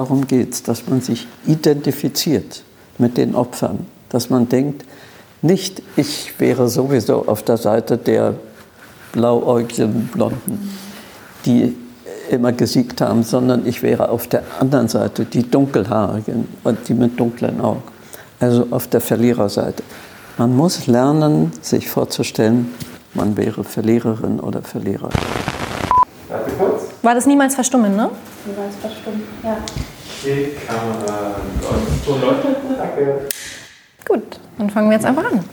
darum geht es, dass man sich identifiziert mit den Opfern. Dass man denkt, nicht ich wäre sowieso auf der Seite der blauäugigen Blonden, die immer gesiegt haben, sondern ich wäre auf der anderen Seite, die dunkelhaarigen und die mit dunklen Augen. Also auf der Verliererseite. Man muss lernen, sich vorzustellen, man wäre Verliererin oder Verlierer. War das niemals verstummen, ne? Niemals verstummen, ja. Die Kamera so Leute. Danke. Gut, dann fangen wir jetzt einfach an.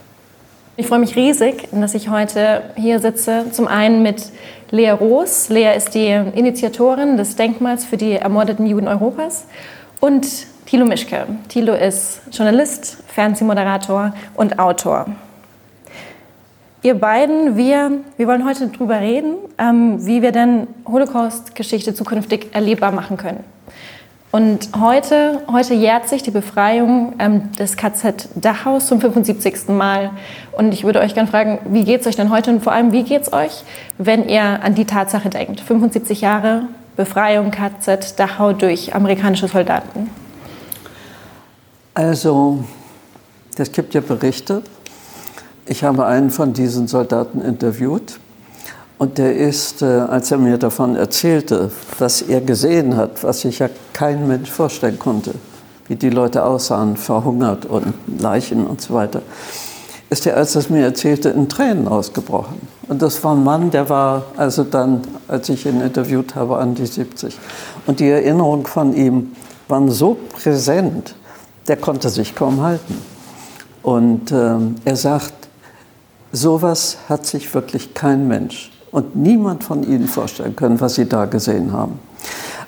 Ich freue mich riesig, dass ich heute hier sitze. Zum einen mit Lea Roos. Lea ist die Initiatorin des Denkmals für die ermordeten Juden Europas. Und Thilo Mischke. Thilo ist Journalist, Fernsehmoderator und Autor. Ihr beiden, wir, wir wollen heute darüber reden, ähm, wie wir denn Holocaust-Geschichte zukünftig erlebbar machen können. Und heute, heute jährt sich die Befreiung ähm, des KZ Dachau zum 75. Mal. Und ich würde euch gerne fragen, wie geht es euch denn heute und vor allem, wie geht es euch, wenn ihr an die Tatsache denkt? 75 Jahre Befreiung KZ Dachau durch amerikanische Soldaten. Also, es gibt ja Berichte. Ich habe einen von diesen Soldaten interviewt. Und der ist, äh, als er mir davon erzählte, was er gesehen hat, was sich ja kein Mensch vorstellen konnte, wie die Leute aussahen, verhungert und Leichen und so weiter, ist er, als er es mir erzählte, in Tränen ausgebrochen. Und das war ein Mann, der war also dann, als ich ihn interviewt habe, an die 70. Und die Erinnerungen von ihm waren so präsent, der konnte sich kaum halten. Und ähm, er sagt, sowas hat sich wirklich kein Mensch und niemand von Ihnen vorstellen können, was Sie da gesehen haben.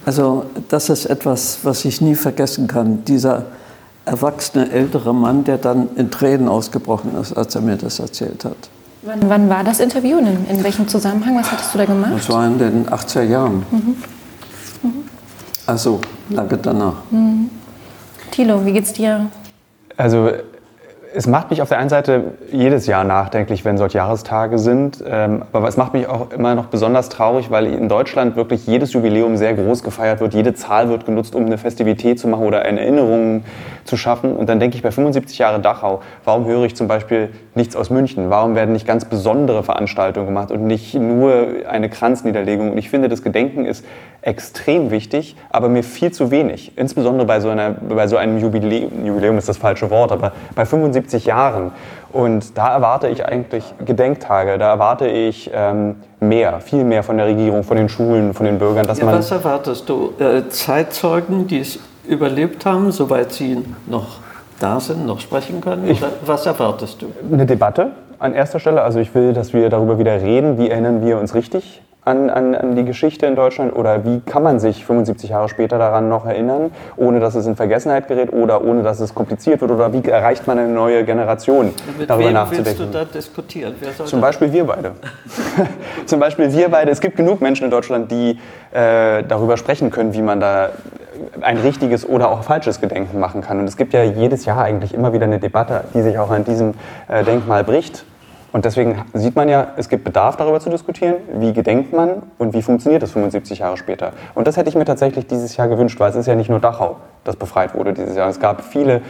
Also das ist etwas, was ich nie vergessen kann. Dieser erwachsene ältere Mann, der dann in Tränen ausgebrochen ist, als er mir das erzählt hat. Wann, wann war das Interview? In, in, welchem Zusammenhang? Was hattest du da gemacht? Das war in den 80er Jahren. Mhm. Mhm. Also lange danach. Mhm. Thilo, wie geht's dir? Also es macht mich auf der einen Seite jedes Jahr nachdenklich, wenn solche Jahrestage sind. Ähm, aber es macht mich auch immer noch besonders traurig, weil in Deutschland wirklich jedes Jubiläum sehr groß gefeiert wird. Jede Zahl wird genutzt, um eine Festivität zu machen oder eine Erinnerung zu schaffen. Und dann denke ich bei 75 Jahre Dachau, warum höre ich zum Beispiel nichts aus München? Warum werden nicht ganz besondere Veranstaltungen gemacht und nicht nur eine Kranzniederlegung? Und ich finde, das Gedenken ist extrem wichtig, aber mir viel zu wenig. Insbesondere bei so, einer, bei so einem Jubiläum, Jubiläum ist das falsche Wort, aber bei 75 Jahren. Und da erwarte ich eigentlich Gedenktage, da erwarte ich ähm, mehr, viel mehr von der Regierung, von den Schulen, von den Bürgern. Dass man was erwartest du? Äh, Zeitzeugen, die es überlebt haben, soweit sie noch da sind, noch sprechen können? Ich, was erwartest du? Eine Debatte an erster Stelle. Also ich will, dass wir darüber wieder reden, wie erinnern wir uns richtig an, an, an, die Geschichte in Deutschland oder wie kann man sich 75 Jahre später daran noch erinnern, ohne dass es in Vergessenheit gerät oder ohne dass es kompliziert wird oder wie erreicht man eine neue Generation Mit darüber wem nachzudenken? Willst du da diskutieren? Zum Beispiel wir beide. Zum Beispiel wir beide. Es gibt genug Menschen in Deutschland, die äh, darüber sprechen können, wie man da ein richtiges oder auch falsches Gedenken machen kann. Und es gibt ja jedes Jahr eigentlich immer wieder eine Debatte, die sich auch an diesem äh, Denkmal bricht. Und deswegen sieht man ja, es gibt Bedarf darüber zu diskutieren, wie gedenkt man und wie funktioniert es 75 Jahre später. Und das hätte ich mir tatsächlich dieses Jahr gewünscht, weil es ist ja nicht nur Dachau, das befreit wurde dieses Jahr. Es gab viele,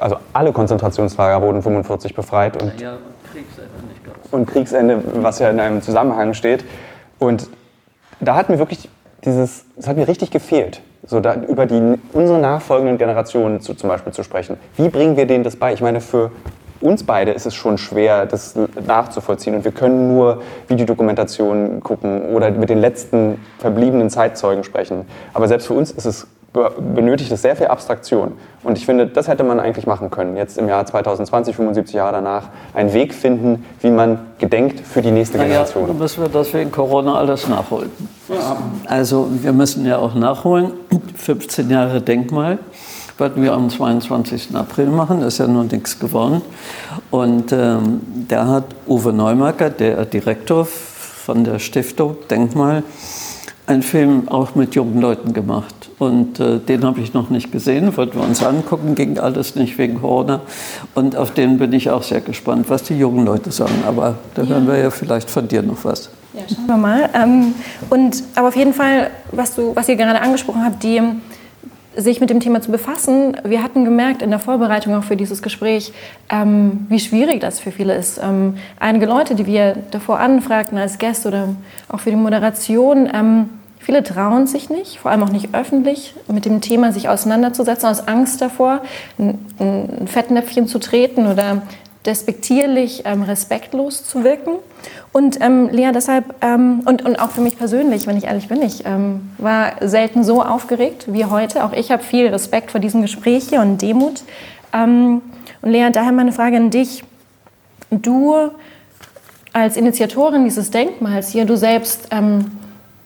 also alle Konzentrationslager wurden 45 befreit und, ja, Kriegsende, und Kriegsende, was ja in einem Zusammenhang steht. Und da hat mir wirklich dieses, es hat mir richtig gefehlt, so da, über die, unsere nachfolgenden Generationen zu, zum Beispiel zu sprechen. Wie bringen wir denen das bei? Ich meine, für uns beide ist es schon schwer, das nachzuvollziehen. Und wir können nur Videodokumentationen gucken oder mit den letzten verbliebenen Zeitzeugen sprechen. Aber selbst für uns ist es, benötigt es sehr viel Abstraktion. Und ich finde, das hätte man eigentlich machen können. Jetzt im Jahr 2020, 75 Jahre danach, einen Weg finden, wie man gedenkt für die nächste Generation. Ja, müssen wir das wegen Corona alles nachholen. Ja. Also wir müssen ja auch nachholen. 15 Jahre Denkmal wollten wir am 22. April machen, ist ja noch nichts geworden. Und ähm, da hat Uwe Neumacker, der Direktor von der Stiftung Denkmal, einen Film auch mit jungen Leuten gemacht. Und äh, den habe ich noch nicht gesehen, wollten wir uns angucken, ging alles nicht wegen Corona. Und auf den bin ich auch sehr gespannt, was die jungen Leute sagen. Aber da ja. hören wir ja vielleicht von dir noch was. Ja, schauen wir mal. Ähm, und aber auf jeden Fall, was, du, was ihr gerade angesprochen habt, die sich mit dem Thema zu befassen. Wir hatten gemerkt in der Vorbereitung auch für dieses Gespräch, ähm, wie schwierig das für viele ist. Ähm, einige Leute, die wir davor anfragten als Gäste oder auch für die Moderation, ähm, viele trauen sich nicht, vor allem auch nicht öffentlich, mit dem Thema sich auseinanderzusetzen, aus Angst davor, ein, Fettnäpfchen zu treten oder despektierlich, ähm, respektlos zu wirken. Und ähm, Lea, deshalb, ähm, und, und auch für mich persönlich, wenn ich ehrlich bin, ich ähm, war selten so aufgeregt wie heute. Auch ich habe viel Respekt vor diesem Gespräch hier und Demut. Ähm, und Lea, daher meine Frage an dich. Du als Initiatorin dieses Denkmals hier, du selbst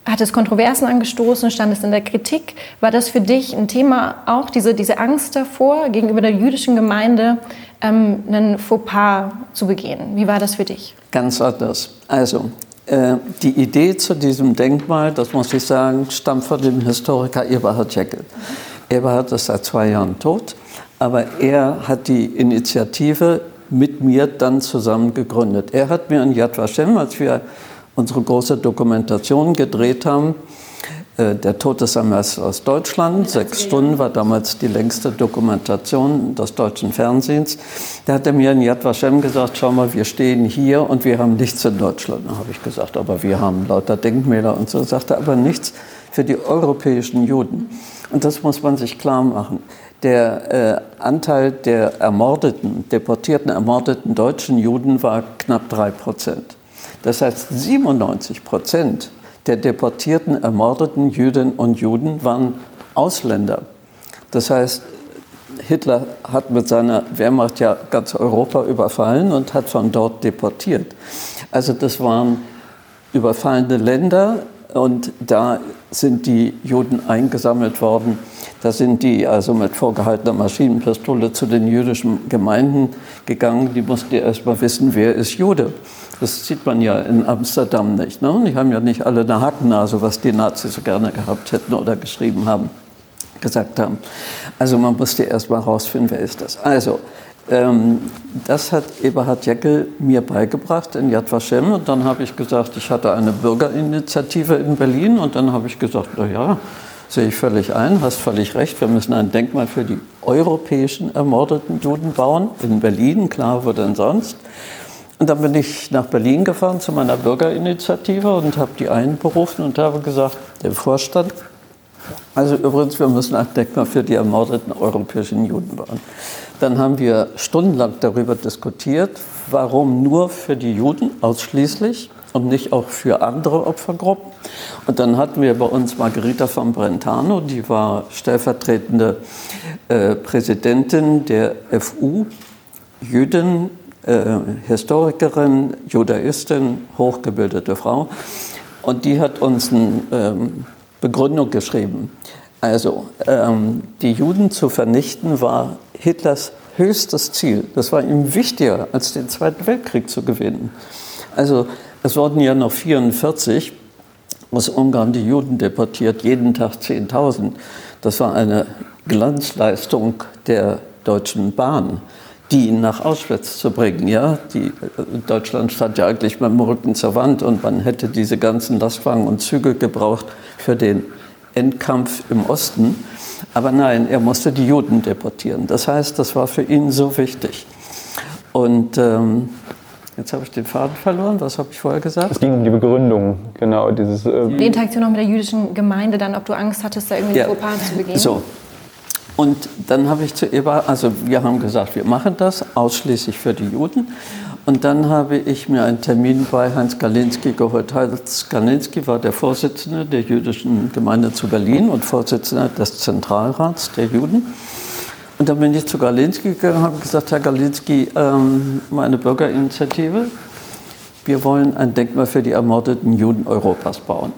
ähm, hattest Kontroversen angestoßen, standest in der Kritik. War das für dich ein Thema, auch diese, diese Angst davor, gegenüber der jüdischen Gemeinde ähm, einen Fauxpas zu begehen? Wie war das für dich? Ganz anders. Also, äh, die Idee zu diesem Denkmal, das muss ich sagen, stammt von dem Historiker Eberhard Jäckel. Eberhard ist seit zwei Jahren tot, aber er hat die Initiative mit mir dann zusammen gegründet. Er hat mir in Yad Vashem, als wir unsere große Dokumentation gedreht haben. Äh, der Todesamester aus Deutschland, sechs Stunden war damals die längste Dokumentation des deutschen Fernsehens. Da hat er mir in Yad Vashem gesagt, schau mal, wir stehen hier und wir haben nichts in Deutschland. Da habe ich gesagt, aber wir haben lauter Denkmäler und so. Sagte aber nichts für die europäischen Juden. Und das muss man sich klar machen. Der äh, Anteil der ermordeten, deportierten, ermordeten deutschen Juden war knapp drei Prozent. Das heißt, 97 Prozent der deportierten, ermordeten Jüdinnen und Juden waren Ausländer. Das heißt, Hitler hat mit seiner Wehrmacht ja ganz Europa überfallen und hat von dort deportiert. Also das waren überfallene Länder und da sind die Juden eingesammelt worden. Da sind die also mit vorgehaltener Maschinenpistole zu den jüdischen Gemeinden gegangen. Die mussten erst mal wissen, wer ist Jude. Das sieht man ja in Amsterdam nicht. Ne? Die haben ja nicht alle eine Hakennase, was die Nazis so gerne gehabt hätten oder geschrieben haben, gesagt haben. Also man musste erst mal rausfinden, wer ist das. Also, ähm, das hat Eberhard Jäckel mir beigebracht in Yad Vashem. Und dann habe ich gesagt, ich hatte eine Bürgerinitiative in Berlin. Und dann habe ich gesagt, na ja, sehe ich völlig ein, hast völlig recht. Wir müssen ein Denkmal für die europäischen ermordeten Juden bauen. In Berlin, klar, wo denn sonst. Und dann bin ich nach Berlin gefahren zu meiner Bürgerinitiative und habe die einberufen und habe gesagt, dem Vorstand, also übrigens, wir müssen ein Denkmal für die ermordeten europäischen Juden bauen. Dann haben wir stundenlang darüber diskutiert, warum nur für die Juden ausschließlich und nicht auch für andere Opfergruppen. Und dann hatten wir bei uns Margherita von Brentano, die war stellvertretende äh, Präsidentin der FU, Jüdin äh, Historikerin, Judaistin, hochgebildete Frau. Und die hat uns eine ähm, Begründung geschrieben. Also, ähm, die Juden zu vernichten war Hitlers höchstes Ziel. Das war ihm wichtiger, als den Zweiten Weltkrieg zu gewinnen. Also, es wurden ja noch 44 aus Ungarn die Juden deportiert, jeden Tag 10.000. Das war eine Glanzleistung der Deutschen Bahn die nach Auschwitz zu bringen. Ja? Die, Deutschland stand ja eigentlich mit dem Rücken zur Wand und man hätte diese ganzen Lastwagen und Züge gebraucht für den Endkampf im Osten. Aber nein, er musste die Juden deportieren. Das heißt, das war für ihn so wichtig. Und ähm, jetzt habe ich den Faden verloren. Was habe ich vorher gesagt? Es ging um die Begründung, genau. Dieses, äh die Interaktion auch mit der jüdischen Gemeinde, dann, ob du Angst hattest, da irgendwie ja. Fauxpas zu begehen. So, und dann habe ich zu Eva, also wir haben gesagt, wir machen das ausschließlich für die Juden. Und dann habe ich mir einen Termin bei Heinz Galinski geholt. Heinz Galinski war der Vorsitzende der jüdischen Gemeinde zu Berlin und Vorsitzender des Zentralrats der Juden. Und dann bin ich zu Galinski gegangen und habe gesagt, Herr Galinski, ähm, meine Bürgerinitiative, wir wollen ein Denkmal für die ermordeten Juden Europas bauen.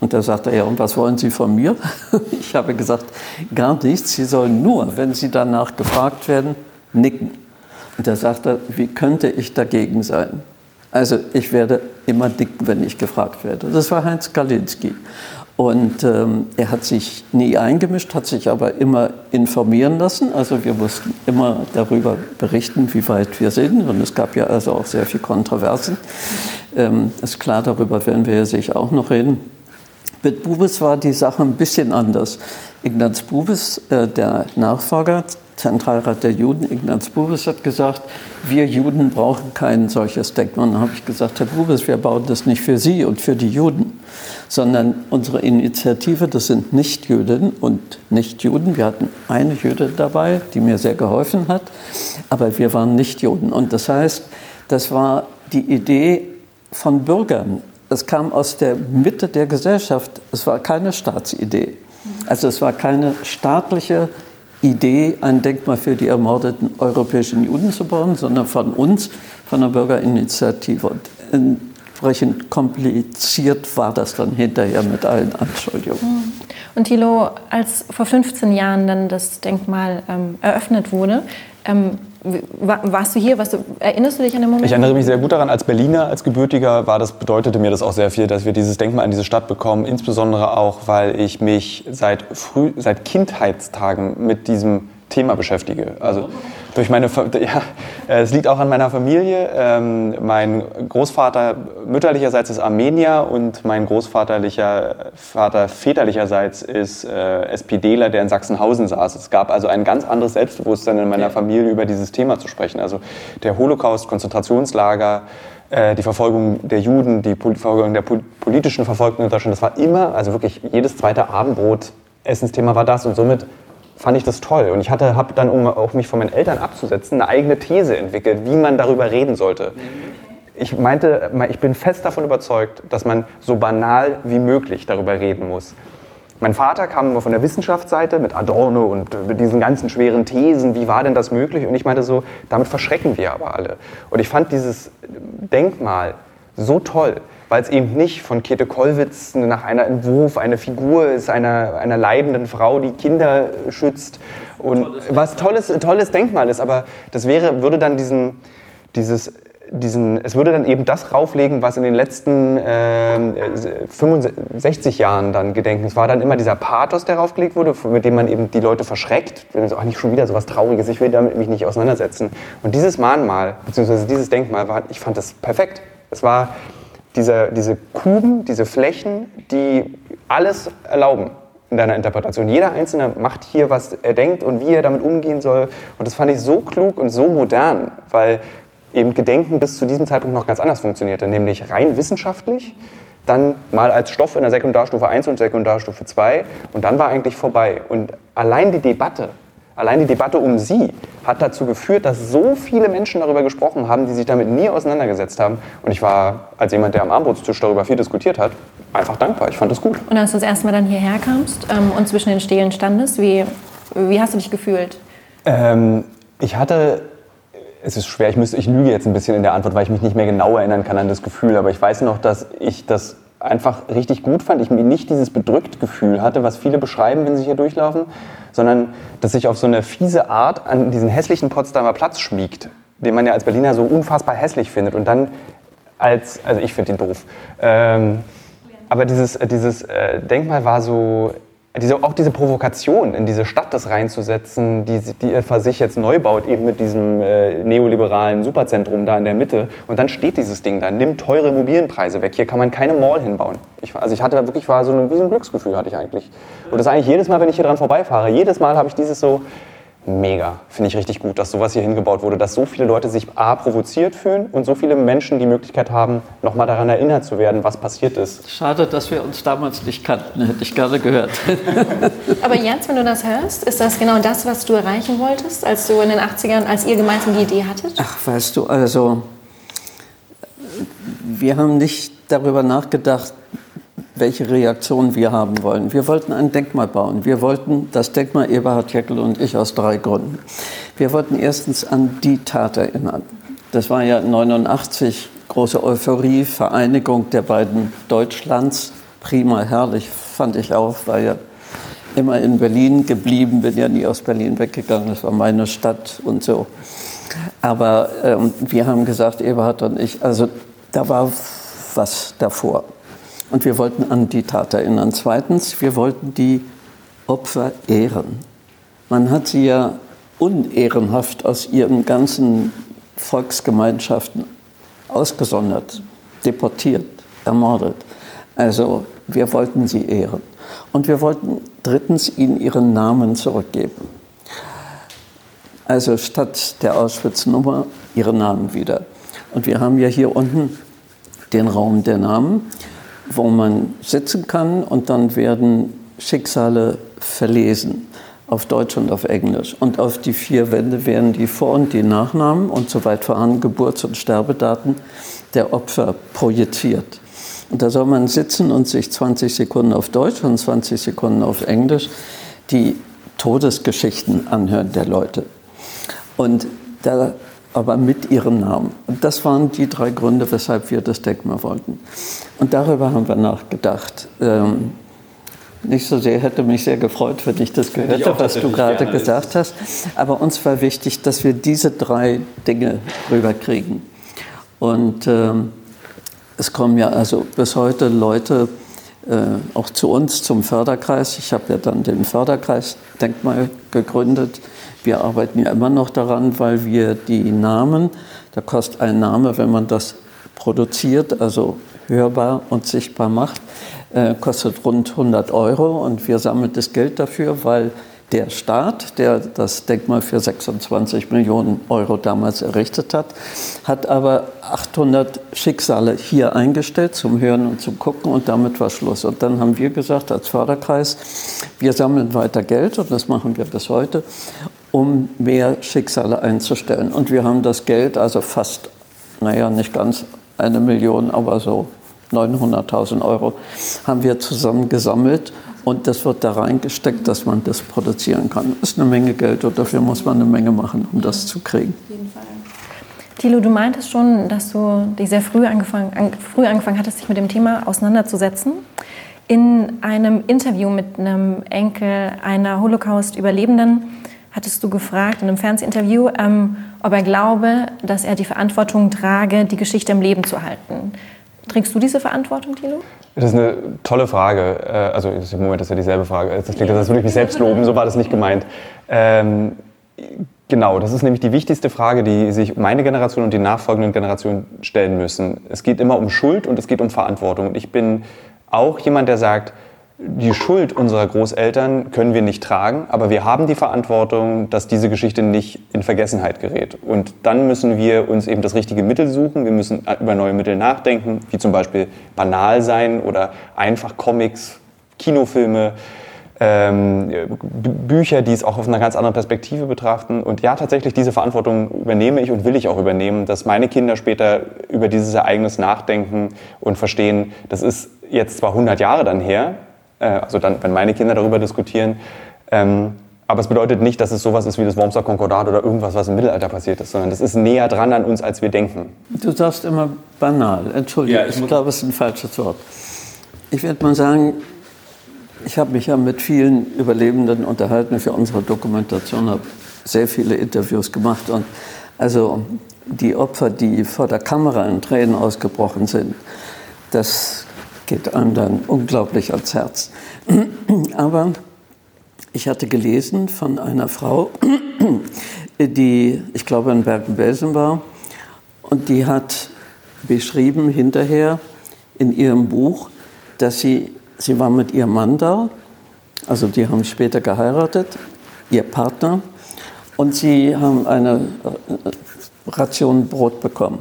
Und da sagte er, und was wollen Sie von mir? Ich habe gesagt, gar nichts. Sie sollen nur, wenn Sie danach gefragt werden, nicken. Und er sagte, wie könnte ich dagegen sein? Also ich werde immer nicken, wenn ich gefragt werde. Das war Heinz Kalinski. Und ähm, er hat sich nie eingemischt, hat sich aber immer informieren lassen. Also wir mussten immer darüber berichten, wie weit wir sind. Und es gab ja also auch sehr viel Kontroversen. Ähm, ist klar, darüber werden wir ja sicher auch noch reden. Mit Bubis war die Sache ein bisschen anders. Ignaz Bubis, äh, der Nachfolger, Zentralrat der Juden, Ignaz Bubis, hat gesagt, wir Juden brauchen kein solches Denkmal. Und dann habe ich gesagt, Herr Bubis, wir bauen das nicht für Sie und für die Juden, sondern unsere Initiative, das sind Nichtjüdinnen und Nichtjuden. Wir hatten eine Jüdin dabei, die mir sehr geholfen hat, aber wir waren Nichtjuden. Und das heißt, das war die Idee von Bürgern. Es kam aus der Mitte der Gesellschaft. Es war keine Staatsidee. Also es war keine staatliche Idee, ein Denkmal für die ermordeten europäischen Juden zu bauen, sondern von uns, von der Bürgerinitiative. Und entsprechend kompliziert war das dann hinterher mit allen Anschuldigungen. Hm. Und Thilo, als vor 15 Jahren dann das Denkmal ähm, eröffnet wurde, ähm, warst du hier? Warst du, erinnerst du dich an den Moment? Ich erinnere mich sehr gut daran. Als Berliner, als Gebürtiger, war das, bedeutete mir das auch sehr viel, dass wir dieses Denkmal an diese Stadt bekommen. Insbesondere auch, weil ich mich seit, früh, seit Kindheitstagen mit diesem Thema beschäftige. Also durch meine, ja, es liegt auch an meiner Familie. Ähm, mein Großvater mütterlicherseits ist Armenier und mein Großvaterlicher Vater väterlicherseits ist äh, SPDler, der in Sachsenhausen saß. Es gab also ein ganz anderes Selbstbewusstsein in meiner Familie über dieses Thema zu sprechen. Also der Holocaust, Konzentrationslager, äh, die Verfolgung der Juden, die Verfolgung der politischen Verfolgten in Deutschland, das war immer, also wirklich jedes zweite Abendbrot Essensthema war das und somit fand ich das toll. Und ich hatte, habe dann, um auch mich von meinen Eltern abzusetzen, eine eigene These entwickelt, wie man darüber reden sollte. Ich meinte, ich bin fest davon überzeugt, dass man so banal wie möglich darüber reden muss. Mein Vater kam immer von der Wissenschaftsseite mit Adorno und mit diesen ganzen schweren Thesen, wie war denn das möglich? Und ich meinte so, damit verschrecken wir aber alle. Und ich fand dieses Denkmal so toll, weil es eben nicht von Käthe Kollwitz nach einer Entwurf, eine Figur ist einer, einer leidenden Frau, die Kinder schützt und tolles was tolles, tolles Denkmal ist, aber das wäre, würde dann diesen, dieses diesen, es würde dann eben das rauflegen, was in den letzten äh, 65 Jahren dann gedenken. Es war dann immer dieser Pathos, der raufgelegt wurde, mit dem man eben die Leute verschreckt. So, ach, nicht schon wieder so was Trauriges, ich will damit mich nicht auseinandersetzen. Und dieses Mahnmal, beziehungsweise dieses Denkmal, war, ich fand das perfekt. Es war diese, diese Kuben, diese Flächen, die alles erlauben in deiner Interpretation. Jeder Einzelne macht hier, was er denkt und wie er damit umgehen soll. Und das fand ich so klug und so modern, weil eben Gedenken bis zu diesem Zeitpunkt noch ganz anders funktionierte, nämlich rein wissenschaftlich, dann mal als Stoff in der Sekundarstufe 1 und Sekundarstufe 2 und dann war eigentlich vorbei. Und allein die Debatte Allein die Debatte um sie hat dazu geführt, dass so viele Menschen darüber gesprochen haben, die sich damit nie auseinandergesetzt haben. Und ich war, als jemand, der am Armbrotstisch darüber viel diskutiert hat, einfach dankbar. Ich fand das gut. Und als du das erste Mal dann hierher kamst ähm, und zwischen den Stelen standest, wie, wie hast du dich gefühlt? Ähm, ich hatte es ist schwer, ich, müsste, ich lüge jetzt ein bisschen in der Antwort, weil ich mich nicht mehr genau erinnern kann an das Gefühl. Aber ich weiß noch, dass ich das einfach richtig gut fand. Ich mir nicht dieses bedrückt Gefühl hatte, was viele beschreiben, wenn sie hier durchlaufen, sondern dass sich auf so eine fiese Art an diesen hässlichen Potsdamer Platz schmiegt, den man ja als Berliner so unfassbar hässlich findet und dann als, also ich finde ihn doof. Ähm, aber dieses, dieses äh, Denkmal war so, diese, auch diese Provokation in diese Stadt das reinzusetzen, die, die er für sich jetzt neu baut, eben mit diesem äh, neoliberalen Superzentrum da in der Mitte. Und dann steht dieses Ding da, nimmt teure Immobilienpreise weg. Hier kann man keine Mall hinbauen. Ich, also ich hatte da wirklich, war so ein, wie so ein Glücksgefühl hatte ich eigentlich. Und das eigentlich jedes Mal, wenn ich hier dran vorbeifahre, jedes Mal habe ich dieses so, mega. Finde ich richtig gut, dass sowas hier hingebaut wurde, dass so viele Leute sich A, provoziert fühlen und so viele Menschen die Möglichkeit haben, nochmal daran erinnert zu werden, was passiert ist. Schade, dass wir uns damals nicht kannten, hätte ich gerne gehört. Aber jetzt, wenn du das hörst, ist das genau das, was du erreichen wolltest, als du in den 80ern, als ihr gemeinsam die Idee hattet? Ach, weißt du, also wir haben nicht darüber nachgedacht, welche Reaktion wir haben wollen. Wir wollten ein Denkmal bauen. Wir wollten das Denkmal Eberhard Jäckel und ich aus drei Gründen. Wir wollten erstens an die Tat erinnern. Das war ja 89 große Euphorie, Vereinigung der beiden Deutschlands. Prima, herrlich, fand ich auch, war ja immer in Berlin geblieben, bin ja nie aus Berlin weggegangen, das war meine Stadt und so. Aber ähm, wir haben gesagt, Eberhard und ich, also da war was davor. Und wir wollten an die Tat erinnern. Zweitens, wir wollten die Opfer ehren. Man hat sie ja unehrenhaft aus ihren ganzen Volksgemeinschaften ausgesondert, deportiert, ermordet. Also wir wollten sie ehren. Und wir wollten drittens ihnen ihren Namen zurückgeben. Also statt der Auschwitz-Nummer ihren Namen wieder. Und wir haben ja hier unten den Raum der Namen, wo man sitzen kann und dann werden Schicksale verlesen auf Deutsch und auf Englisch. Und auf die vier Wände werden die Vor- und die Nachnamen und soweit vorhanden Geburts- und Sterbedaten der Opfer projiziert. Und da soll man sitzen und sich 20 Sekunden auf Deutsch und 20 Sekunden auf Englisch die Todesgeschichten anhören der Leute. Und da aber mit ihren Namen. Und das waren die drei Gründe, weshalb wir das Denkmal wollten. Und darüber haben wir nachgedacht. Ähm, nicht so sehr, hätte mich sehr gefreut, wenn ich das gehört hätte, was du gerade gesagt hast. Aber uns war wichtig, dass wir diese drei Dinge rüberkriegen. Und ähm, es kommen ja also bis heute Leute äh, auch zu uns zum Förderkreis. Ich habe ja dann den Förderkreis Denkmal gegründet. Wir arbeiten ja immer noch daran, weil wir die Namen, da kostet ein Name, wenn man das produziert, also hörbar und sichtbar macht, äh, kostet rund 100 Euro und wir sammeln das Geld dafür, weil der Staat, der das Denkmal für 26 Millionen Euro damals errichtet hat, hat aber 800 Schicksale hier eingestellt zum Hören und zum Gucken und damit war Schluss. Und dann haben wir gesagt als Förderkreis, wir sammeln weiter Geld und das machen wir bis heute, um mehr Schicksale einzustellen. Und wir haben das Geld, also fast, naja, nicht ganz eine Million, aber so 900.000 Euro, haben wir zusammen gesammelt und das wird da reingesteckt, dass man das produzieren kann. Das ist eine Menge Geld und dafür muss man eine Menge machen, um das zu kriegen. Auf jeden Fall. Thilo, du meintest schon, dass du dich sehr früh angefangen, an, früh angefangen hattest, dich mit dem Thema auseinanderzusetzen. In einem Interview mit einem Enkel einer Holocaust-Überlebenden hattest du gefragt, in einem Fernsehinterview, ähm, ob er glaube, dass er die Verantwortung trage, die Geschichte im Leben zu halten. Trägst du diese Verantwortung, Thilo? Das ist eine tolle Frage. Äh, also im Moment ist ja dieselbe Frage. Das klingt, als würde ich mich selbst loben. So war das nicht gemeint. Ähm, genau, das ist nämlich die wichtigste Frage, die sich meine Generation und die nachfolgenden Generationen stellen müssen. Es geht immer um Schuld und es geht um Verantwortung. Und ich bin auch jemand, der sagt, die Schuld unserer Großeltern können wir nicht tragen, aber wir haben die Verantwortung, dass diese Geschichte nicht in Vergessenheit gerät. Und dann müssen wir uns eben das richtige Mittel suchen. Wir müssen über neue Mittel nachdenken, wie zum Beispiel banal sein oder einfach Comics, Kinofilme, ähm, Bücher, die es auch auf einer ganz anderen Perspektive betrachten. Und ja, tatsächlich, diese Verantwortung übernehme ich und will ich auch übernehmen, dass meine Kinder später über dieses Ereignis nachdenken und verstehen, das ist jetzt zwar 100 Jahre dann her, äh, also dann, wenn meine Kinder darüber diskutieren. Ähm, aber es bedeutet nicht, dass es sowas ist wie das Wormser Konkordat oder irgendwas, was im Mittelalter passiert ist, sondern das ist näher dran an uns, als wir denken. Du sagst immer banal. Entschuldigung, ja, ich, ich glaube, es ist ein falsches Wort. Ich werde mal sagen, ich habe mich ja mit vielen Überlebenden unterhalten für unsere Dokumentation, habe sehr viele Interviews gemacht und also die Opfer, die vor der Kamera in Tränen ausgebrochen sind, das geht einem dann unglaublich ans Herz. Aber ich hatte gelesen von einer Frau, die, ich glaube, in Bergen-Belsen war, und die hat beschrieben hinterher in ihrem Buch, dass sie, sie war mit ihrem Mann da, also die haben später geheiratet, ihr Partner, und sie haben eine Ration Brot bekommen.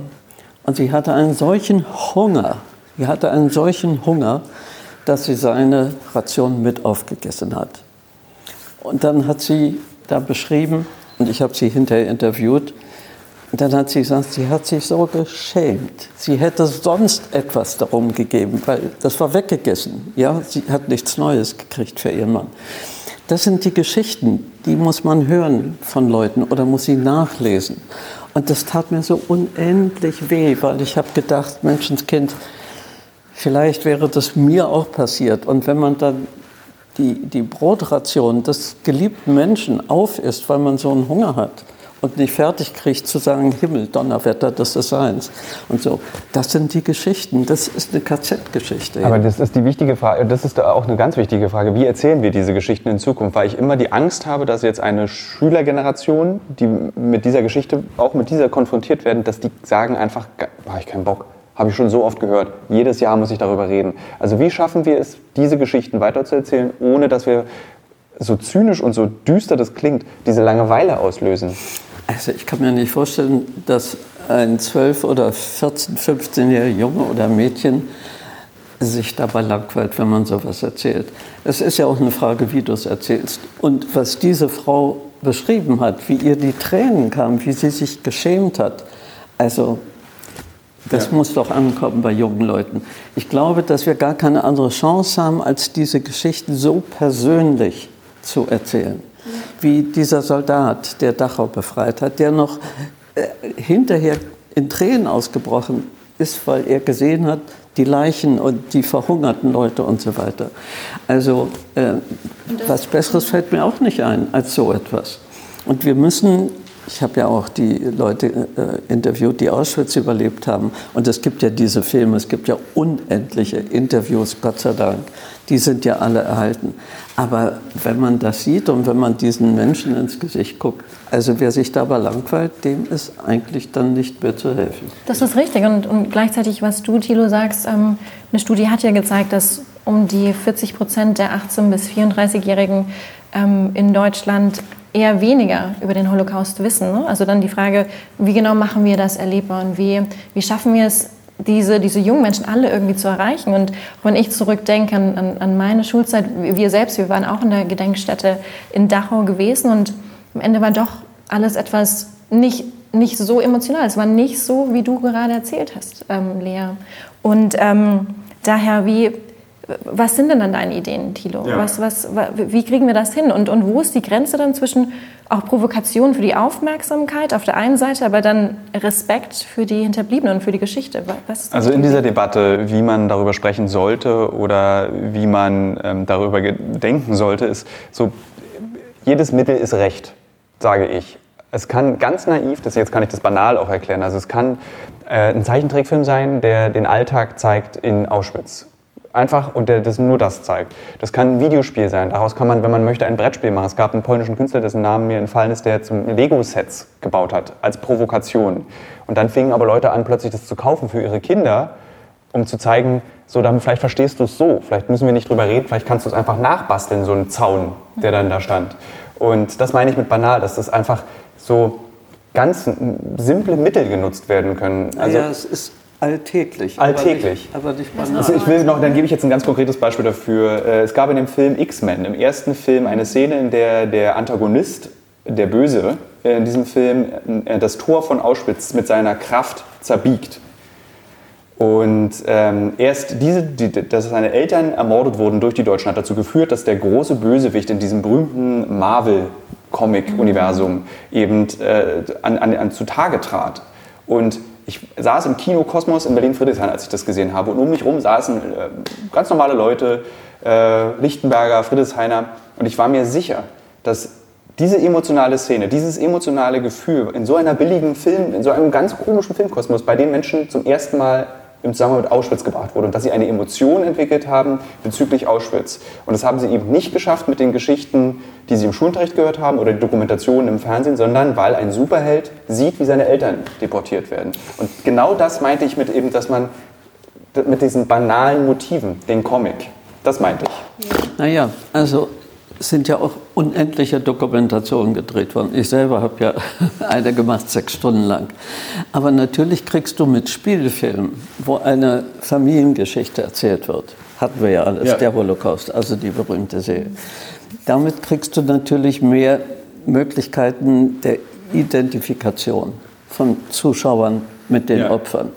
Und sie hatte einen solchen Hunger, Sie hatte einen solchen Hunger, dass sie seine Ration mit aufgegessen hat. Und dann hat sie da beschrieben, und ich habe sie hinterher interviewt, und dann hat sie gesagt, sie hat sich so geschämt. Sie hätte sonst etwas darum gegeben, weil das war weggegessen. Ja, sie hat nichts Neues gekriegt für ihren Mann. Das sind die Geschichten, die muss man hören von Leuten oder muss sie nachlesen. Und das tat mir so unendlich weh, weil ich habe gedacht, Menschenskind, Vielleicht wäre das mir auch passiert. Und wenn man dann die, die Brotration des geliebten Menschen aufisst, weil man so einen Hunger hat und nicht fertig kriegt zu sagen, Himmel, Donnerwetter, das ist eins. Und so, das sind die Geschichten, das ist eine KZ-Geschichte. Aber das ist die wichtige Frage, das ist auch eine ganz wichtige Frage, wie erzählen wir diese Geschichten in Zukunft? Weil ich immer die Angst habe, dass jetzt eine Schülergeneration, die mit dieser Geschichte, auch mit dieser konfrontiert werden, dass die sagen einfach, habe ich keinen Bock Habe ich schon so oft gehört. Jedes Jahr muss ich darüber reden. Also wie schaffen wir es, diese Geschichten weiterzuerzählen, ohne dass wir so zynisch und so düster das klingt, diese Langeweile auslösen? Also ich kann mir nicht vorstellen, dass ein 12- oder 14-, 15-jähriger Junge oder Mädchen sich dabei langweilt, wenn man sowas erzählt. Es ist ja auch eine Frage, wie du es erzählst. Und was diese Frau beschrieben hat, wie ihr die Tränen kamen, wie sie sich geschämt hat, also das ja. muss doch ankommen bei jungen Leuten. Ich glaube, dass wir gar keine andere Chance haben, als diese Geschichten so persönlich zu erzählen. Wie dieser Soldat, der Dachau befreit hat, der noch äh, hinterher in Tränen ausgebrochen ist, weil er gesehen hat, die Leichen und die verhungerten Leute und so weiter. Also äh, was Besseres fällt mir auch nicht ein als so etwas. Und wir müssen ich habe ja auch die Leute äh, interviewt, die Auschwitz überlebt haben. Und es gibt ja diese Filme, es gibt ja unendliche Interviews, Gott sei Dank. Die sind ja alle erhalten. Aber wenn man das sieht und wenn man diesen Menschen ins Gesicht guckt, also wer sich dabei langweilt, dem ist eigentlich dann nicht mehr zu helfen. Das ist richtig. Und, und gleichzeitig, was du, Thilo, sagst, ähm, eine Studie hat ja gezeigt, dass um die 40 Prozent der 18- bis 34-Jährigen ähm, in Deutschland eher weniger über den Holocaust wissen. Ne? Also dann die Frage, wie genau machen wir das erlebbar und wie, wie schaffen wir es, diese, diese jungen Menschen alle irgendwie zu erreichen. Und wenn ich zurückdenke an, an, meine Schulzeit, wir selbst, wir waren auch in der Gedenkstätte in Dachau gewesen und am Ende war doch alles etwas nicht, nicht so emotional. Es war nicht so, wie du gerade erzählt hast, ähm, Lea. Und ähm, daher, wie, was sind denn dann deine Ideen, Thilo? Ja. Was, was, wie kriegen wir das hin? Und, und wo ist die Grenze dann zwischen auch Provokation für die Aufmerksamkeit auf der einen Seite, aber dann Respekt für die Hinterbliebenen und für die Geschichte? also in dieser Debatte, wie man darüber sprechen sollte oder wie man ähm, darüber denken sollte, ist so, jedes Mittel ist recht, sage ich. Es kann ganz naiv, das jetzt kann ich das banal auch erklären, also es kann äh, ein Zeichentrickfilm sein, der den Alltag zeigt in Auschwitz Einfach und der das nur das zeigt. Das kann ein Videospiel sein. Daraus kann man, wenn man möchte, ein Brettspiel machen. Es gab einen polnischen Künstler, dessen Namen mir entfallen ist, der zum Lego-Sets gebaut hat, als Provokation. Und dann fingen aber Leute an, plötzlich das zu kaufen für ihre Kinder, um zu zeigen, so, dann vielleicht verstehst du es so. Vielleicht müssen wir nicht drüber reden, vielleicht kannst du es einfach nachbasteln, so einen Zaun, der dann da stand. Und das meine ich mit banal, dass das einfach so ganz simple Mittel genutzt werden können. Also, ja, es ist Alltäglich. Alltäglich. Aber nicht, aber nicht also ich will noch, dann gebe ich jetzt ein ganz konkretes Beispiel dafür. Äh, es gab in dem Film X-Men, im ersten Film, eine Szene, in der der Antagonist, der Böse, äh, in diesem Film äh, das Tor von Auschwitz mit seiner Kraft zerbiegt. Und ähm, erst diese, die, dass seine Eltern ermordet wurden durch die Deutschen, hat dazu geführt, dass der große Bösewicht in diesem berühmten Marvel-Comic-Universum eben äh, an, an, an zutage trat. Und ich saß im Kino Kosmos in Berlin-Friedrichshain, als ich das gesehen habe. Und um mich herum saßen äh, ganz normale Leute, äh, Lichtenberger, Friedrichshainer. Und ich war mir sicher, dass diese emotionale Szene, dieses emotionale Gefühl in so einer billigen Film, in so einem ganz komischen Filmkosmos, bei den Menschen zum ersten Mal im Zusammenhang mit Auschwitz gebracht wurde und dass sie eine Emotion entwickelt haben bezüglich Auschwitz. Und das haben sie eben nicht geschafft mit den Geschichten, die sie im Schulunterricht gehört haben oder die Dokumentationen im Fernsehen, sondern weil ein Superheld sieht, wie seine Eltern deportiert werden. Und genau das meinte ich mit eben, dass man mit diesen banalen Motiven, den Comic, das meinte ich. Naja, also sind ja auch unendliche Dokumentationen gedreht worden. Ich selber habe ja eine gemacht, sechs Stunden lang. Aber natürlich kriegst du mit Spielfilmen, wo eine Familiengeschichte erzählt wird, hatten wir ja alles, ja. der Holocaust, also die berühmte Serie. Damit kriegst du natürlich mehr Möglichkeiten der Identifikation von Zuschauern mit den ja. Opfern.